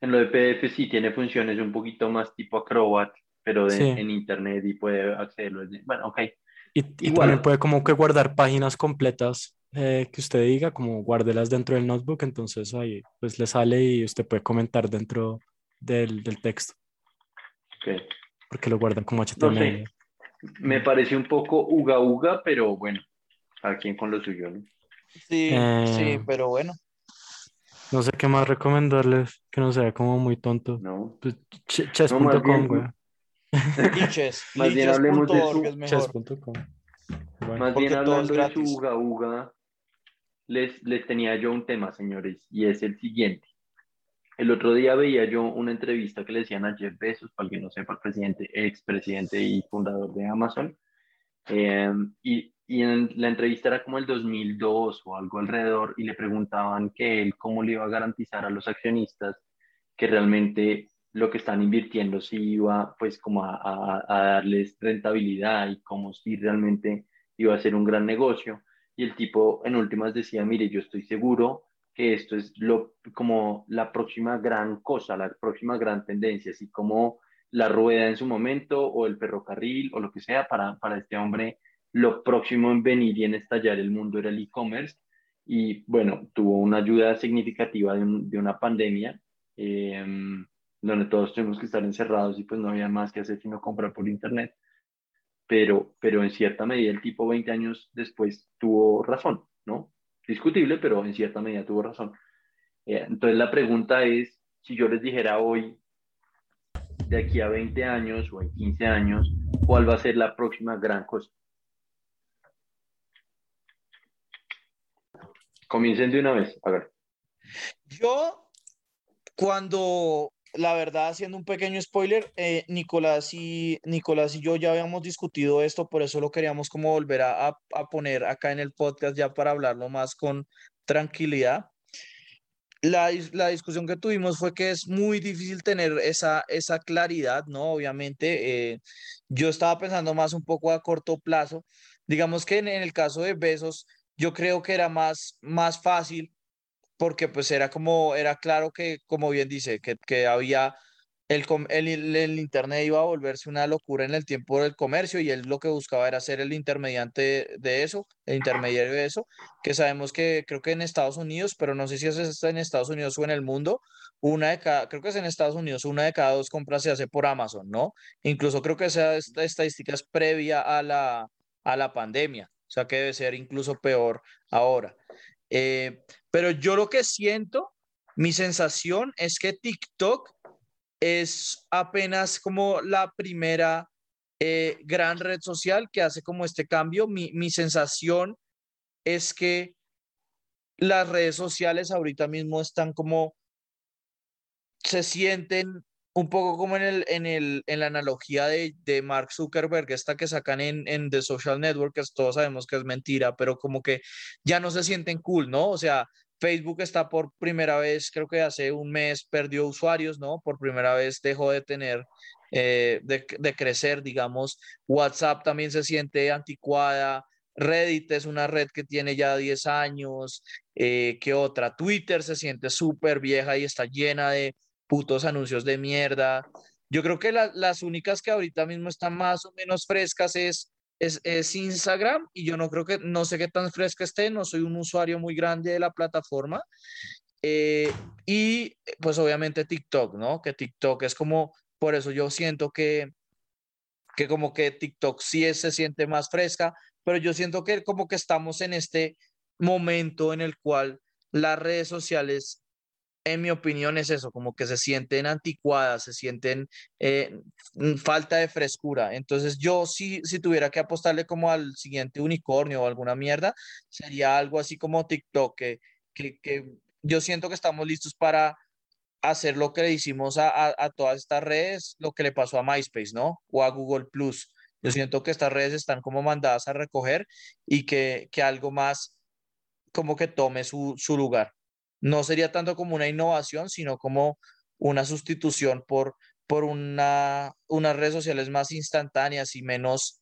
En lo de PDF sí tiene funciones un poquito más tipo Acrobat, pero en internet y puede accederlo. Bueno, ok. Y, también puede como que guardar páginas completas eh, que usted diga, como guárdelas dentro del notebook, entonces ahí pues le sale y usted puede comentar dentro del, del texto. Ok. Porque lo guardan como HTML. Me parece un poco uga uga, pero bueno, a quien con lo suyo, ¿no? Sí, sí, eh, pero bueno. No sé qué más recomendarles, que no sea como muy tonto. No. Pues, chess.com, güey. Chess. Más bien hablemos de su... Chess.com. Más bien hablando de su uga uga, les, les tenía yo un tema, señores, y es el siguiente. El otro día veía yo una entrevista que le decían a Jeff Bezos, para que no sepa, el presidente, expresidente y fundador de Amazon. Eh, y y en la entrevista era como el 2002 o algo alrededor y le preguntaban que él cómo le iba a garantizar a los accionistas que realmente lo que están invirtiendo sí iba pues como a, a, darles rentabilidad y como si realmente iba a ser un gran negocio. Y el tipo en últimas decía, mire, yo estoy seguro que esto es lo, como la próxima gran cosa, la próxima gran tendencia, así como la rueda en su momento o el ferrocarril o lo que sea para, para este hombre lo próximo en venir y en estallar el mundo era el e-commerce y bueno, tuvo una ayuda significativa de, una pandemia em, donde todos tuvimos que estar encerrados y pues no había más que hacer sino comprar por internet. Pero, pero en cierta medida el tipo 20 años después tuvo razón, ¿no? Discutible, pero en cierta medida tuvo razón. Eh, entonces la pregunta es, si yo les dijera hoy, de aquí a 20 años o en 15 años, ¿cuál va a ser la próxima gran cosa? Comiencen de una vez, a ver. Yo, cuando, la verdad, haciendo un pequeño spoiler, eh, Nicolás, y, Nicolás y yo ya habíamos discutido esto, por eso lo queríamos como volver a, a poner acá en el podcast ya para hablarlo más con tranquilidad. La, la, discusión que tuvimos fue que es muy difícil tener esa, esa claridad, ¿no? Obviamente, eh, yo estaba pensando más un poco a corto plazo. Digamos que en, en el caso de Besos, yo creo que era más, más fácil porque pues era como, era claro que, como bien dice, que, que había el, el, el, Internet iba a volverse una locura en el tiempo del comercio y él lo que buscaba era ser el intermediante de eso, el intermediario de eso, que sabemos que creo que en Estados Unidos, pero no sé si es en Estados Unidos o en el mundo, una de cada, creo que es en Estados Unidos, una de cada dos compras se hace por Amazon, ¿no? Incluso creo que esa estadística es previa a la, a la pandemia, o sea que debe ser incluso peor ahora. Eh, pero yo lo que siento, mi sensación es que TikTok es apenas como la primera eh, gran red social que hace como este cambio. Mi, mi sensación es que las redes sociales ahorita mismo están como, se sienten un poco como en, el, en, el, en la analogía de, de Mark Zuckerberg, esta que sacan en, en The Social Network, que todos sabemos que es mentira, pero como que ya no se sienten cool, ¿no? O sea, Facebook está por primera vez, creo que hace un mes perdió usuarios, ¿no? Por primera vez dejó de tener, eh, de, de, crecer, digamos. WhatsApp también se siente anticuada. Reddit es una red que tiene ya 10 años. Eh, ¿Qué otra? Twitter se siente súper vieja y está llena de putos anuncios de mierda. Yo creo que las únicas que ahorita mismo están más o menos frescas es es, Instagram y yo no creo que, no sé qué tan fresca esté, no soy un usuario muy grande de la plataforma. Eh, y pues obviamente TikTok, ¿no? Que TikTok es como, por eso yo siento que, que como que TikTok sí se siente más fresca, pero yo siento que como que estamos en este momento en el cual las redes sociales en mi opinión es eso, como que se sienten anticuadas, se sienten eh, falta de frescura. Entonces yo sí, si tuviera que apostarle como al siguiente unicornio o alguna mierda, sería algo así como TikTok, que, que, yo siento que estamos listos para hacer lo que le hicimos a, a, todas estas redes, lo que le pasó a MySpace, ¿no? O a Google Plus. Yo siento que estas redes están como mandadas a recoger y que, que algo más como que tome su, su lugar no sería tanto como una innovación, sino como una sustitución por, por una, unas redes sociales más instantáneas y menos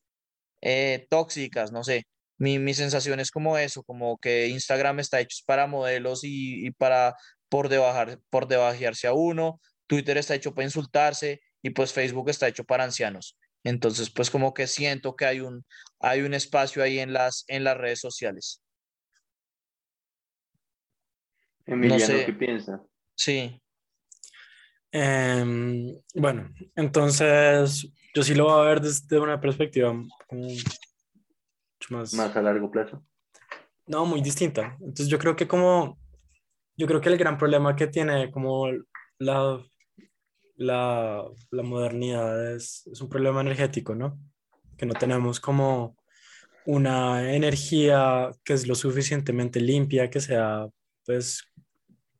eh, tóxicas, no sé. Mi, mi, sensación es como eso, como que Instagram está hecho para modelos y, para por, debajar, por debajearse a uno, Twitter está hecho para insultarse y pues Facebook está hecho para ancianos. Entonces, pues como que siento que hay un, hay un espacio ahí en las, en las redes sociales. Emiliano, ¿qué piensa? Sí. Em, bueno, entonces yo sí lo voy a ver desde una perspectiva mucho más... Más a largo plazo. No, muy distinta. Entonces yo creo que como, yo creo que el gran problema que tiene como la, la, la modernidad es, es un problema energético, ¿no? Que no tenemos como una energía que es lo suficientemente limpia, que sea pues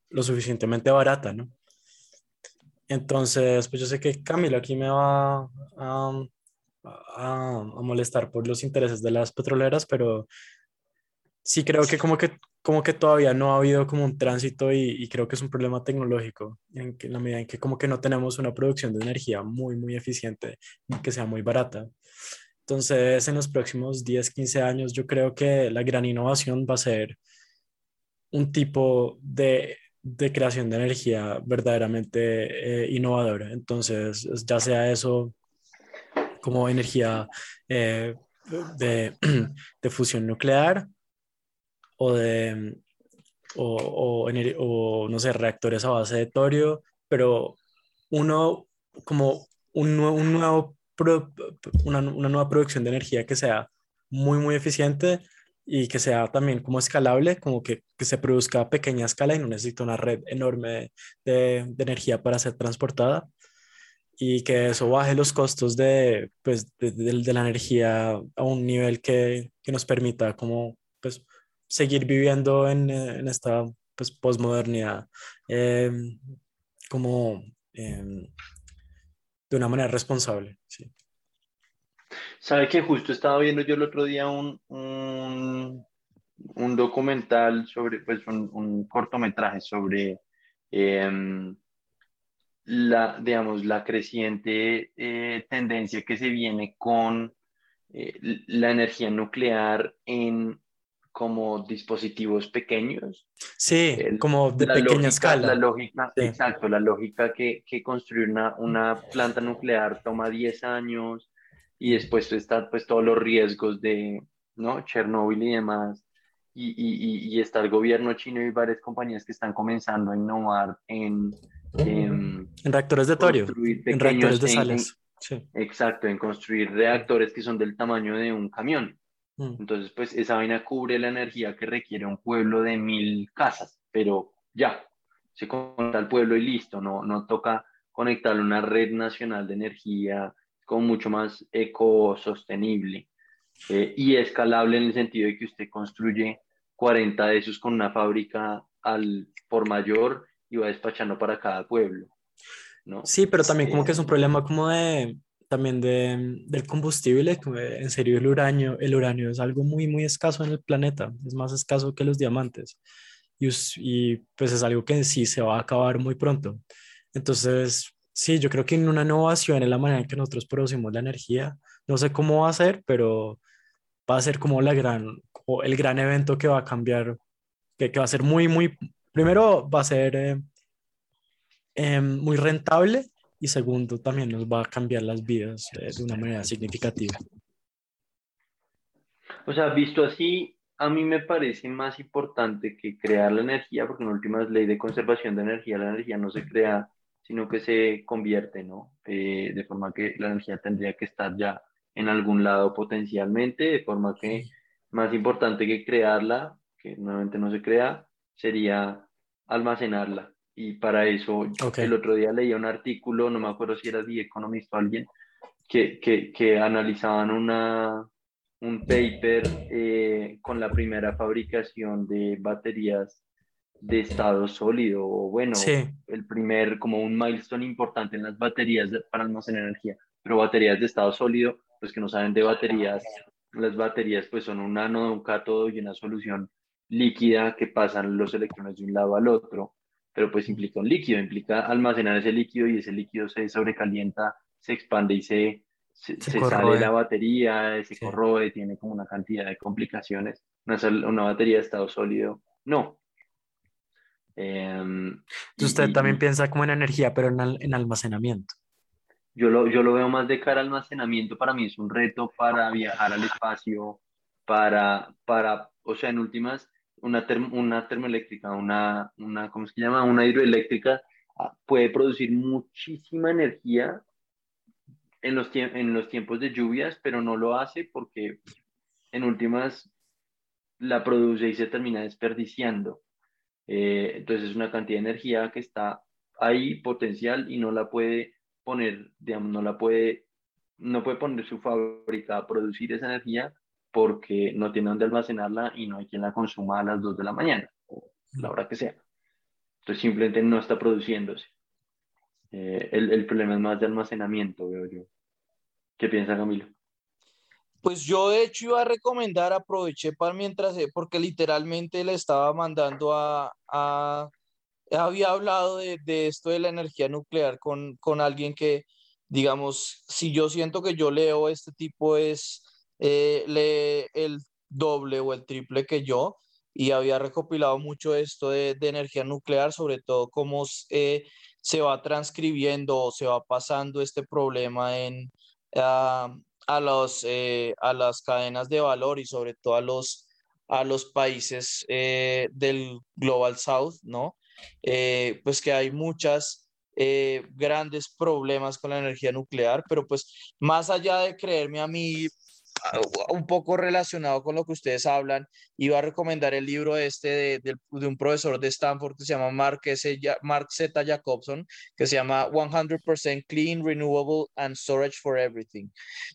lo suficientemente barata, ¿no? Entonces, pues yo sé que Camilo aquí me va a, a, a, molestar por los intereses de las petroleras, pero sí creo que como que, como que todavía no ha habido como un tránsito y, y creo que es un problema tecnológico, en, que, en la medida en que como que no tenemos una producción de energía muy, muy eficiente y que sea muy barata. Entonces, en los próximos 10, 15 años, yo creo que la gran innovación va a ser un tipo de de creación de energía verdaderamente eh, innovadora. Entonces, ya sea eso como energía eh, de, de, fusión nuclear o de, o, o, no sé, reactores a base de torio, pero uno como un, un nuevo una, una nueva producción de energía que sea muy, muy eficiente y que sea también como escalable, como que, que, se produzca a pequeña escala y no necesita una red enorme de, de, energía para ser transportada y que eso baje los costos de, pues, de, de, la energía a un nivel que, que nos permita como pues, seguir viviendo en, en esta pues, posmodernidad em, como em, de una manera responsable. Sí. Sabe que justo estaba viendo yo el otro día un, un, un documental sobre, pues un, un cortometraje sobre eh, la, digamos, la creciente eh, tendencia que se viene con eh, la energía nuclear en como dispositivos pequeños. Sí, como de pequeña escala. La lógica, exacto, la lógica que, que construir una, una, planta nuclear toma 10 años y después están pues todos los riesgos de, ¿no? Chernobyl y demás. Y, y, y, está el gobierno chino y varias compañías que están comenzando a innovar en... En, reactores de torio, en reactores de sales. sí. Exacto, en construir reactores que son del tamaño de un camión. Mm. Entonces, pues esa vaina cubre la energía que requiere un pueblo de mil casas, pero ya, se conecta al pueblo y listo, no, no toca conectar una red nacional de energía con mucho más ecosostenible eh, y escalable en el sentido de que usted construye 40 de esos con una fábrica al por mayor y va despachando para cada pueblo. ¿no? Sí, pero también como que es un problema como de también de, del combustible, en serio el uranio, el uranio es algo muy, muy escaso en el planeta, es más escaso que los diamantes y, y pues es algo que sí se va a acabar muy pronto. Entonces, sí, yo creo que en una innovación en la manera en que nosotros producimos la energía, no sé cómo va a ser, pero va a ser como la gran, el gran evento que va a cambiar, que, que va a ser muy, muy, primero va a ser eh, em, muy rentable y segundo, también nos va a cambiar las vidas eh, de una manera significativa. O sea, visto así, a mí me parece más importante que crear la energía, porque en última ley de conservación de energía, la energía no se crea, sino que se convierte, ¿no? Eh, de forma que la energía tendría que estar ya en algún lado potencialmente, de forma que más importante que crearla, que nuevamente no se crea, sería almacenarla. Y para eso el otro día leía un artículo, no me acuerdo si era The Economist o alguien, que, que, que analizaban una, un paper eh, con la primera fabricación de baterías de estado sólido, o bueno, el primer, como un milestone importante en las baterías para almacenar energía, pero baterías de estado sólido, pues que no saben de baterías, las baterías pues son un ánodo, un cátodo y una solución líquida que pasan los electrones de un lado al otro pero pues implica un líquido, implica almacenar ese líquido y ese líquido se sobrecalienta, se expande y se, se, sale la batería, se corroe, tiene como una cantidad de complicaciones. Una, una batería de estado sólido, no. Em, usted también piensa como en energía, pero en, en almacenamiento. Yo lo, yo lo veo más de cara al almacenamiento, para mí es un reto para viajar al espacio, para, para o sea, en últimas, una, una termoeléctrica, una, una, ¿cómo se llama? Una hidroeléctrica ah, puede producir muchísima energía en los, en los tiempos de lluvias, pero no lo hace porque en últimas la produce y se termina desperdiciando. Eh, entonces es una cantidad de energía que está ahí potencial y no la puede poner, digamos, no la puede, no puede poner su fábrica a producir esa energía porque no tiene dónde almacenarla y no hay quien la consuma a las 2 de la mañana o la hora que sea. Entonces simplemente no está produciéndose. Eh, el, el, problema es más de almacenamiento, veo yo. ¿Qué piensa Camilo? Pues yo de hecho iba a recomendar, aproveché para mientras, eh, porque literalmente le estaba mandando a, a había hablado de, de, esto de la energía nuclear con, con alguien que, digamos, si yo siento que yo leo este tipo es eh, lee el doble o el triple que yo y había recopilado mucho esto de, energía nuclear, sobre todo cómo eh, se va transcribiendo o se va pasando este problema en, a, los, eh, a las cadenas de valor y sobre todo a los, a los países del Global South, ¿no? Pues que hay muchas grandes problemas con la energía nuclear, pero pues más allá de creerme a mí un poco relacionado con lo que ustedes hablan, iba a recomendar el libro este de, de, un profesor de Stanford que se llama Mark, S, Mark Z. Jacobson, que se llama 100% Clean, Renewable and Storage for Everything,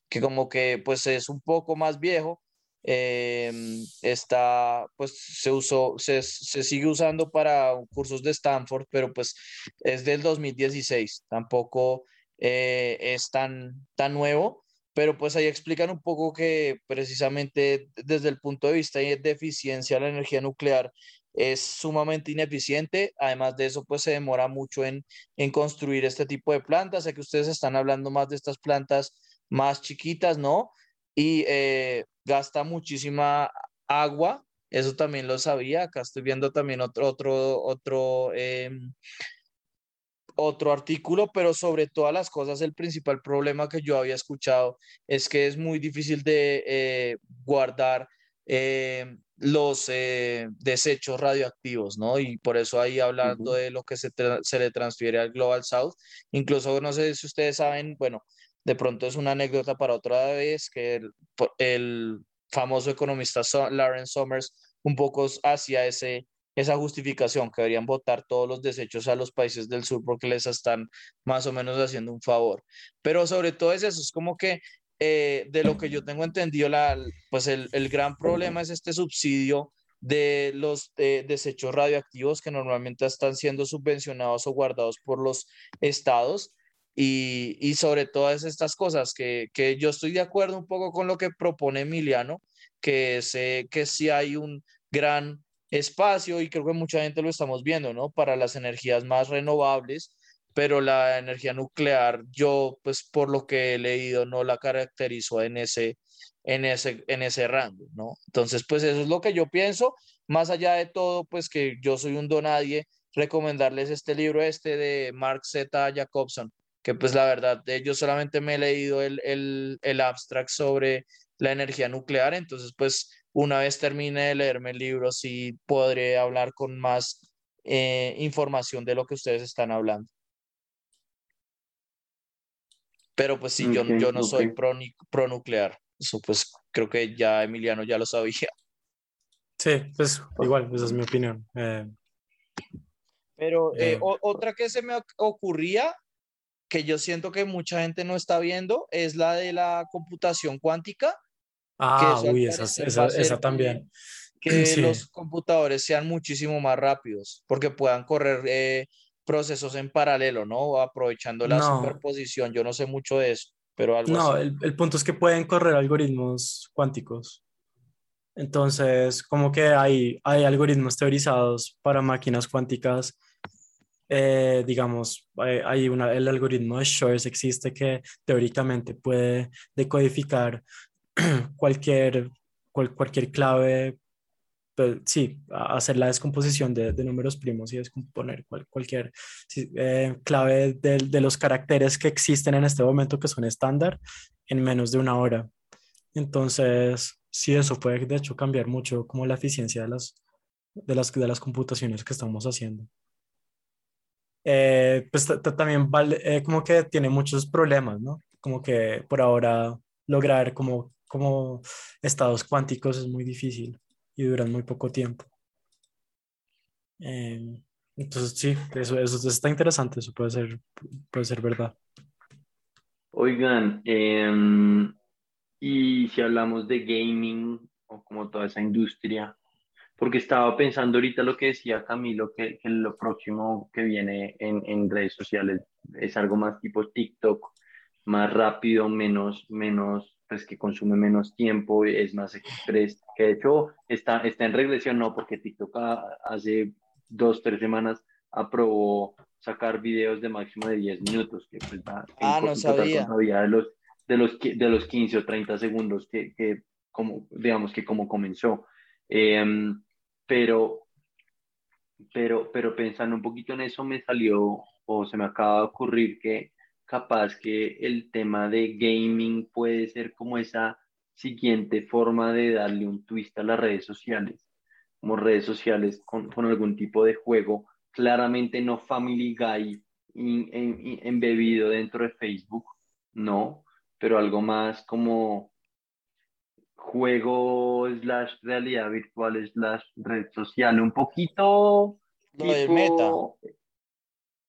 que como que pues es un poco más viejo, eh, está, pues se usó, se, se, sigue usando para cursos de Stanford, pero pues es del 2016, tampoco eh, es tan, tan nuevo pero pues ahí explican un poco que precisamente desde el punto de vista de eficiencia la energía nuclear es sumamente ineficiente, además de eso pues se demora mucho en, en construir este tipo de plantas, sé que ustedes están hablando más de estas plantas más chiquitas, ¿no? Y eh, gasta muchísima agua eso también lo sabía. Acá estoy viendo también otro, otro, otro, em, otro artículo, pero sobre todas las cosas, el principal problema que yo había escuchado es que es muy difícil de eh, guardar em, los eh, desechos radioactivos, ¿no? Y por eso ahí hablando de lo que se, se, le transfiere al Global South, incluso no sé si ustedes saben, bueno, de pronto es una anécdota para otra vez, que el, famoso economista Lawrence Summers un poco hacia ese, esa justificación, que deberían votar todos los desechos a los países del sur porque les están más o menos haciendo un favor. Pero sobre todo es eso, es como que eh, de lo que yo tengo entendido, la, pues el, el gran problema es este subsidio de los eh, desechos radioactivos que normalmente están siendo subvencionados o guardados por los estados y, sobre todas estas cosas que, que, yo estoy de acuerdo un poco con lo que propone Emiliano, que sé que sí hay un gran espacio y creo que mucha gente lo estamos viendo, ¿no? Para las energías más renovables, pero la energía nuclear, yo pues por lo que he leído no la caracterizo en ese, en ese, en ese rango, ¿no? Entonces, pues eso es lo que yo pienso, más allá de todo, pues que yo soy un donadie, recomendarles este libro este de Mark Z. Jacobson, que pues la verdad, yo solamente me he leído el, el, el abstract sobre la energía nuclear, entonces pues una vez termine de leerme el libro, sí podré hablar con más eh, información de lo que ustedes están hablando. Pero pues sí, yo, yo no soy pro, pro, nuclear. Eso pues creo que ya Emiliano ya lo sabía. Sí, pues igual, esa es mi opinión. Eh, Pero eh, eh otra que se me ocurría que yo siento que mucha gente no está viendo es la de la computación cuántica. Ah, uy, esa, esa, esa también. Que los computadores sean muchísimo más rápidos, porque puedan correr eh, procesos en paralelo, ¿no? Aprovechando la superposición. Yo no sé mucho de eso, pero algo No, el, el, punto es que pueden correr algoritmos cuánticos. Entonces, como que hay, hay algoritmos teorizados para máquinas cuánticas eh, digamos, hay una, el algoritmo de Shores existe que teóricamente puede decodificar cualquier, cualquier clave, pues, sí, hacer la descomposición de, de, números primos y descomponer cualquier eh, clave de, de, los caracteres que existen en este momento que son estándar en menos de una hora. Entonces, sí, eso puede de hecho cambiar mucho como la eficiencia de las, de las, de las computaciones que estamos haciendo. Eh, pues también vale, eh, como que tiene muchos problemas, ¿no? Como que por ahora lograr como, como estados cuánticos es muy difícil y duran muy poco tiempo. Eh, entonces sí, eso, eso, está interesante, eso puede ser, puede ser verdad. Oigan, em, y si hablamos de gaming o como toda esa industria, porque estaba pensando ahorita lo que decía Camilo, que, que lo próximo que viene en, en, redes sociales es algo más tipo TikTok, más rápido, menos, menos, pues que consume menos tiempo, es más express, que de hecho está, está en regresión, no, porque TikTok hace dos, tres semanas aprobó sacar videos de máximo de 10 minutos, que pues va ah, no sabía. de los, de, los, de los 15 o 30 segundos que, que como, digamos que como comenzó. Eh, pero, pero, pero pensando un poquito en eso me salió o se me acaba de ocurrir que capaz que el tema de gaming puede ser como esa siguiente forma de darle un twist a las redes sociales, como redes sociales con, con algún tipo de juego, claramente no Family Guy embebido dentro de Facebook, no, pero algo más como juego slash realidad virtual slash red social, un poquito... Lo de meta.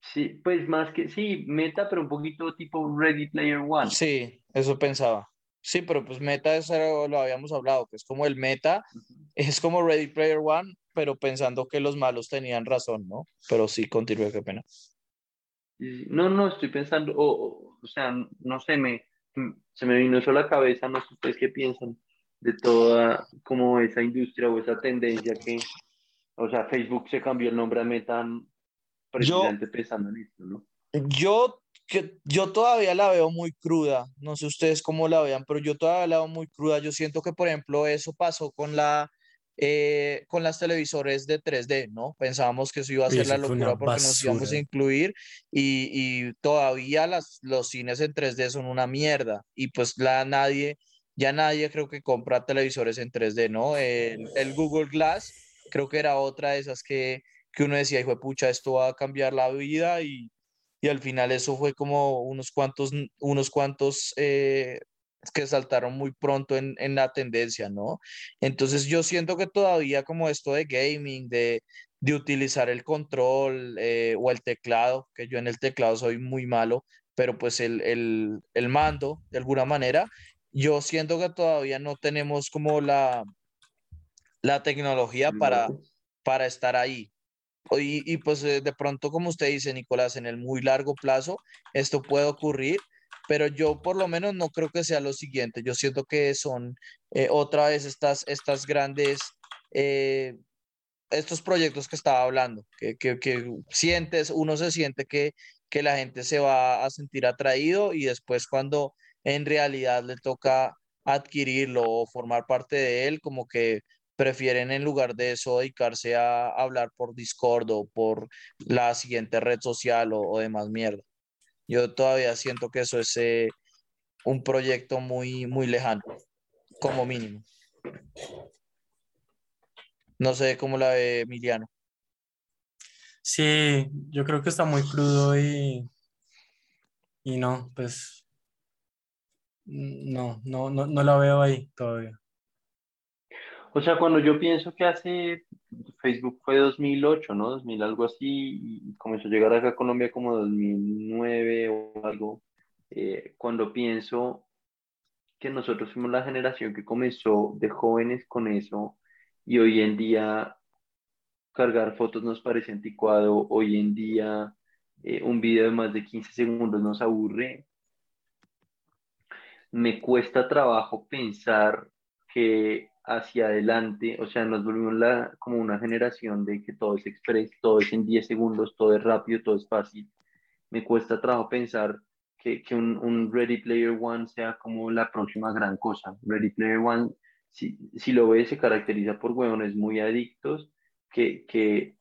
Sí, pues más que, sí, meta, pero un poquito tipo Ready Player One. Sí, eso pensaba. Sí, pero pues meta, eso lo habíamos hablado, que es como el meta, es como Ready Player One, pero pensando que los malos tenían razón, ¿no? Pero sí, continúe, qué pena. No, no, estoy pensando, o, o sea, no sé, me, se me vino eso a la cabeza, no sé ustedes qué piensan de toda como esa industria o esa tendencia que, o sea, Facebook se cambió el nombre a Meta precisamente yo, pensando en esto, ¿no? Yo, que, yo todavía la veo muy cruda, no sé ustedes cómo la vean, pero yo todavía la veo muy cruda. Yo siento que, por ejemplo, eso pasó con la eh, con las televisores de 3D, ¿no? Pensábamos que eso iba a ser la locura porque nos íbamos a incluir y, y, todavía las, los cines en 3D son una mierda y pues la nadie, ya nadie creo que compra televisores en 3D, ¿no? El, el Google Glass creo que era otra de esas que, que uno decía, hijo de pucha, esto va a cambiar la vida y, y al final eso fue como unos cuantos, unos cuantos eh, que saltaron muy pronto en, en, la tendencia, ¿no? Entonces yo siento que todavía como esto de gaming, de, de utilizar el control eh, o el teclado, que yo en el teclado soy muy malo, pero pues el, el, el mando, de alguna manera, yo siento que todavía no tenemos como la, la tecnología para, para estar ahí. Y, y, pues eh, de pronto, como usted dice, Nicolás, en el muy largo plazo, esto puede ocurrir, pero yo por lo menos no creo que sea lo siguiente. Yo siento que son eh, otra vez estas, estas grandes, eh, estos proyectos que estaba hablando, que, que, que, sientes, uno se siente que, que la gente se va a sentir atraído y después cuando en realidad le toca adquirirlo o formar parte de él, como que prefieren en lugar de eso dedicarse a hablar por Discord o por la siguiente red social o, demás mierda. Yo todavía siento que eso es eh, un proyecto muy, muy lejano, como mínimo. No sé cómo la ve Emiliano. Sí, yo creo que está muy crudo y, y no, pues no, no, no, no la veo ahí todavía. O sea, cuando yo pienso que hace Facebook fue 2008, ¿no? 2000 algo así, y comenzó a llegar acá a Colombia como 2009 o algo, eh, cuando pienso que nosotros fuimos la generación que comenzó de jóvenes con eso y hoy en día cargar fotos nos parece anticuado, hoy en día eh, un video de más de 15 segundos nos aburre, me cuesta trabajo pensar que hacia adelante, o sea, nos volvimos la, como una generación de que todo es express, todo es en 10 segundos, todo es rápido, todo es fácil. Me cuesta trabajo pensar que, que un, un, Ready Player One sea como la próxima gran cosa. Ready Player One, si, si lo ves, se caracteriza por huevones muy adictos que, que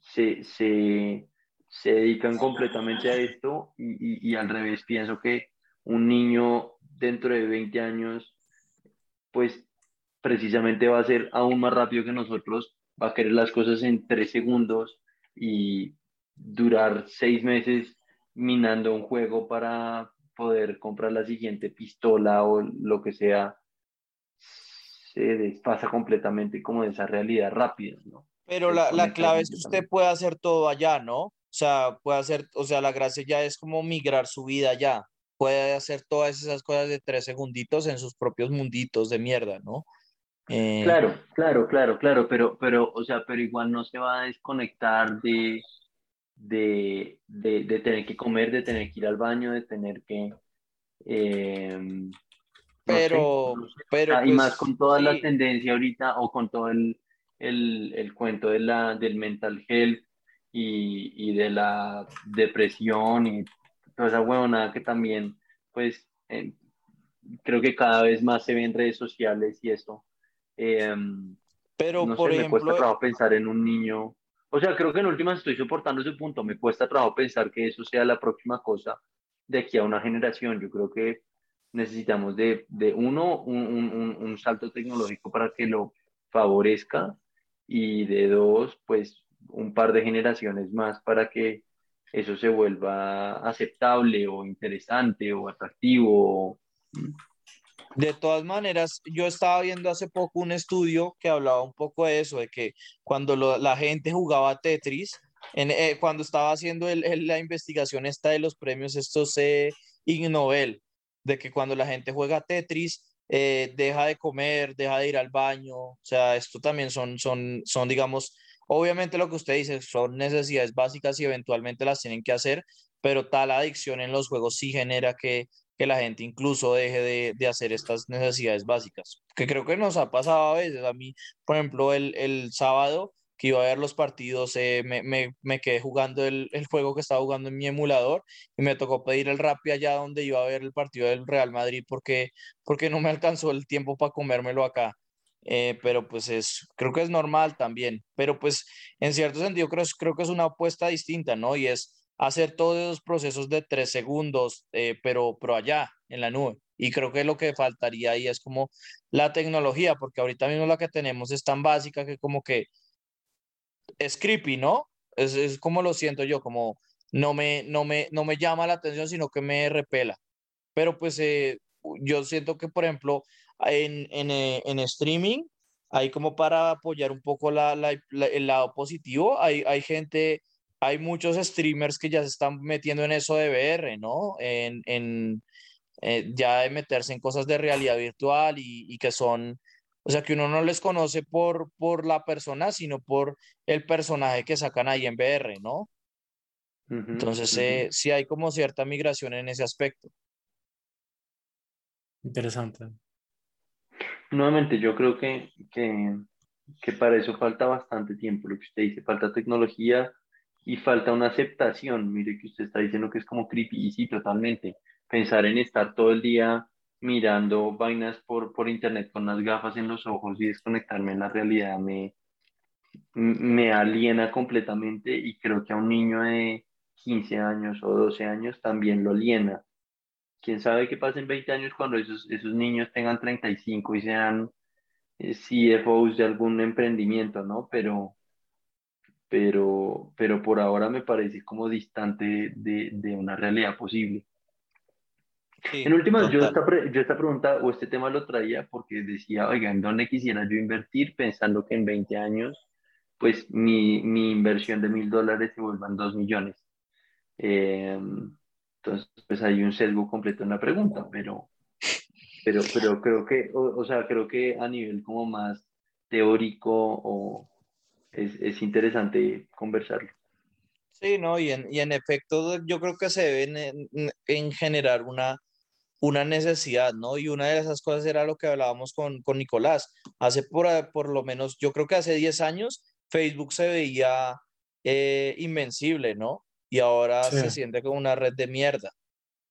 se, se, se dedican completamente a esto y, y, y al revés, pienso que un niño dentro de 20 años, pues precisamente va a ser aún más rápido que nosotros, va a querer las cosas en tres segundos y durar seis meses minando un juego para poder comprar la siguiente pistola o lo que sea, se despasa completamente como de esa realidad rápida, ¿no? Pero la, la clave es que usted puede hacer todo allá, ¿no? O sea, puede hacer, o sea, la gracia ya es como migrar su vida allá. Puede hacer todas esas cosas de tres segunditos en sus propios munditos de mierda, ¿no? Eh, claro, claro, claro, claro, pero, pero, o sea, pero igual no se va a desconectar de, de, de, de tener que comer, de tener que ir al baño, de tener que... Eh, pero, no sé, no sé. pero... Ah, y pues, más con toda sí. la tendencia ahorita o con todo el, el, el cuento de la, del mental health y, y de la depresión y toda esa huevonada que también, pues, eh, creo que cada vez más se ve en redes sociales y eso. Eh, Pero, no por sé, me ejemplo, cuesta trabajo pensar en un niño. O sea, creo que en últimas estoy soportando ese punto. Me cuesta trabajo pensar que eso sea la próxima cosa de aquí a una generación. Yo creo que necesitamos de, de uno, un, un, un salto tecnológico para que lo favorezca y de dos, pues un par de generaciones más para que eso se vuelva aceptable o interesante o atractivo. De todas maneras, yo estaba viendo hace poco un estudio que hablaba un poco de eso, de que cuando la gente jugaba Tetris, eh, cuando estaba haciendo el- la investigación esta de los premios, estos eh, Ig de que cuando la gente juega Tetris, eh, deja de comer, deja de ir al baño, o sea, esto también son, son, son, digamos, obviamente lo que usted dice, son necesidades básicas y eventualmente las tienen que hacer, pero tal adicción en los juegos sí genera que que la gente incluso deje de, de, hacer estas necesidades básicas, que creo que nos ha pasado a veces. A mí, por ejemplo, el, el sábado que iba a ver los partidos, eh, me, me, me, quedé jugando el, el, juego que estaba jugando en mi emulador y me tocó pedir el Rappi allá donde iba a ver el partido del Real Madrid porque, porque no me alcanzó el tiempo para comérmelo acá. Eh, pero pues es, creo que es normal también, pero pues en cierto sentido creo, creo que es una apuesta distinta, ¿no? Y es hacer todos esos procesos de tres segundos, eh, pero, pero allá, en la nube. Y creo que lo que faltaría ahí es como la tecnología, porque ahorita mismo la que tenemos es tan básica que como que es creepy, ¿no? Es, es como lo siento yo, como no me, no, me, no me llama la atención, sino que me repela. Pero pues eh, yo siento que, por ejemplo, en, en, eh, en streaming, hay como para apoyar un poco la, la, el lado positivo, hay, hay gente, hay muchos streamers que ya se están metiendo en eso de VR, ¿no? En, en eh, ya de meterse en cosas de realidad virtual y, y, que son, o sea, que uno no les conoce por, por la persona, sino por el personaje que sacan ahí en VR, ¿no? Entonces, uh sí hay como cierta migración en ese aspecto. Interesante. Nuevamente, yo creo que, que, para eso falta bastante tiempo, lo que usted dice, falta tecnología y falta una aceptación. Mire que usted está diciendo que es como creepy, y sí, totalmente. Pensar en estar todo el día mirando vainas por, por internet con las gafas en los ojos y desconectarme en la realidad me, me aliena completamente y creo que a un niño de 15 años o 12 años también lo aliena quién sabe qué pasa en 20 años cuando esos, esos niños tengan 35 y sean eh, CFOs de algún emprendimiento, ¿no? Pero, pero, pero por ahora me parece como distante de, de una realidad posible. en últimas, yo esta, yo esta pregunta o este tema lo traía porque decía, oiga, ¿en dónde quisiera yo invertir pensando que en 20 años, pues mi, mi inversión de mil dólares se vuelvan dos millones? Eh, entonces, pues hay un sesgo completo en la pregunta, pero, pero, pero creo que, o, sea, creo que a nivel como más teórico o es, es interesante conversarlo. Sí, no, y en, y en efecto yo creo que se debe en, en, generar una, una necesidad, ¿no? Y una de esas cosas era lo que hablábamos con, con Nicolás. Hace por, por lo menos, yo creo que hace 10 años Facebook se veía eh, invencible, ¿no? Y ahora se siente como una red de mierda.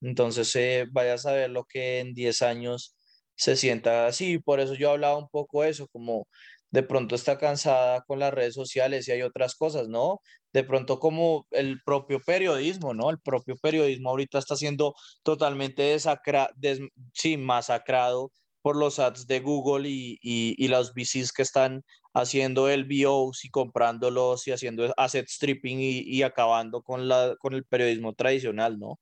Entonces, eh, vaya a saber lo que en 10 años se sienta así. Por eso yo hablaba un poco de eso, como de pronto está cansada con las redes sociales y hay otras cosas, ¿no? De pronto como el propio periodismo, ¿no? El propio periodismo ahorita está siendo totalmente desacra sí, masacrado por los ads de Google y, y, y los VCs que están haciendo el BOs y comprándolos y haciendo asset stripping y, y, acabando con, la, con el periodismo tradicional, ¿no?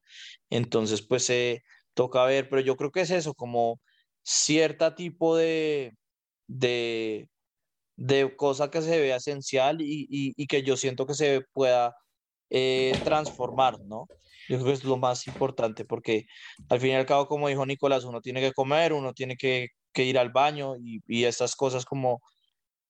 Entonces, pues se eh, toca ver, pero yo creo que es eso, como cierta tipo de, de, de cosa que se vea esencial y, y, y, que yo siento que se pueda eh, transformar, ¿no? Yo creo que es lo más importante porque al fin y al cabo, como dijo Nicolás, uno tiene que comer, uno tiene que, que ir al baño y, y estas cosas como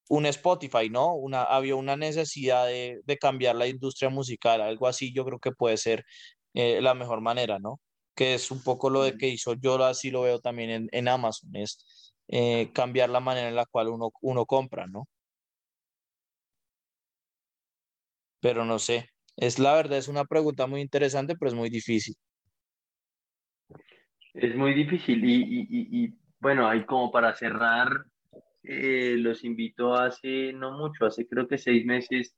un Spotify, ¿no? Una, había una necesidad de, de, cambiar la industria musical, algo así yo creo que puede ser eh, la mejor manera, ¿no? Que es un poco lo de que hizo yo, así lo veo también en, en Amazon, es eh, cambiar la manera en la cual uno, uno compra, ¿no? Pero no sé, es la verdad, es una pregunta muy interesante, pero es muy difícil. Es muy difícil y, y, y, bueno, hay como para cerrar eh, los invito hace no mucho, hace creo que seis meses,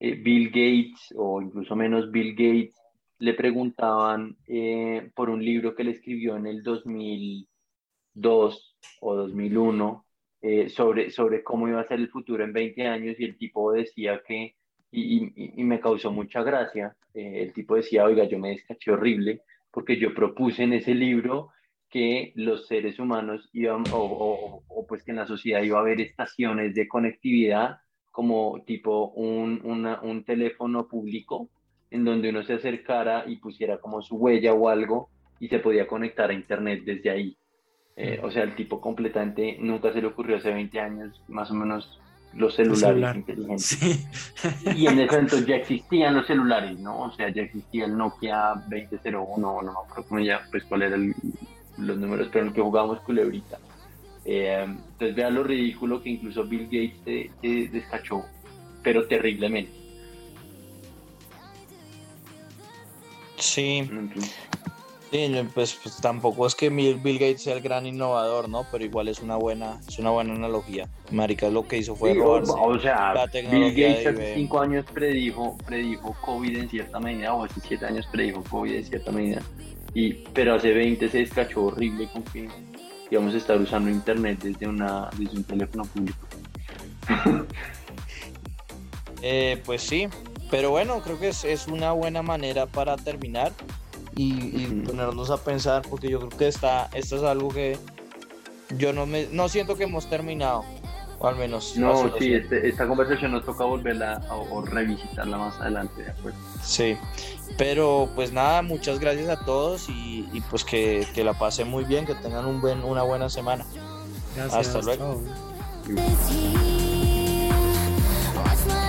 eh, Bill Gates o incluso menos Bill Gates le preguntaban eh, por un libro que le escribió en el 2002 o 2001 eh, sobre, sobre cómo iba a ser el futuro en 20 años y el tipo decía que, y, y, y me causó mucha gracia, eh, el tipo decía, oiga, yo me descaché horrible porque yo propuse en ese libro que los seres humanos iban, o, o, o, pues que en la sociedad iba a haber estaciones de conectividad como tipo un, una, un teléfono público en donde uno se acercara y pusiera como su huella o algo y se podía conectar a internet desde ahí. Eh, o sea, el tipo completamente nunca se le ocurrió hace 20 años, más o menos los celulares celular. inteligentes. Sí. y en ese entonces ya existían los celulares, ¿no? O sea, ya existía el Nokia 2001, no me acuerdo cómo ya, pues cuál era el, los números, pero en el que jugábamos culebrita. Eh, entonces vean lo ridículo que incluso Bill Gates se, se descachó, pero terriblemente. Sí. Sí, pues, pues, tampoco es que Bill, Gates sea el gran innovador, ¿no? Pero igual es una buena, es una buena analogía. Marica, lo que hizo fue Sí, robarse o sea, la Bill tecnología Gates de hace cinco años predijo, predijo COVID en cierta medida, o hace siete años predijo COVID en cierta medida. Y, pero hace 20 se descachó horrible con que íbamos a estar usando internet desde, una, desde un teléfono público. Eh, pues sí, pero bueno, creo que es, es una buena manera para terminar y, y ponernos a pensar, porque yo creo que está, esto es algo que yo no me no siento que hemos terminado, o al menos No, sí, este- esta conversación nos toca volverla a- o revisitarla más adelante, ¿de acuerdo? Sí, pero pues nada, muchas gracias a todos y, y pues que, que la pasen muy bien, que tengan un buen, una buena semana. Gracias. Hasta luego. chao.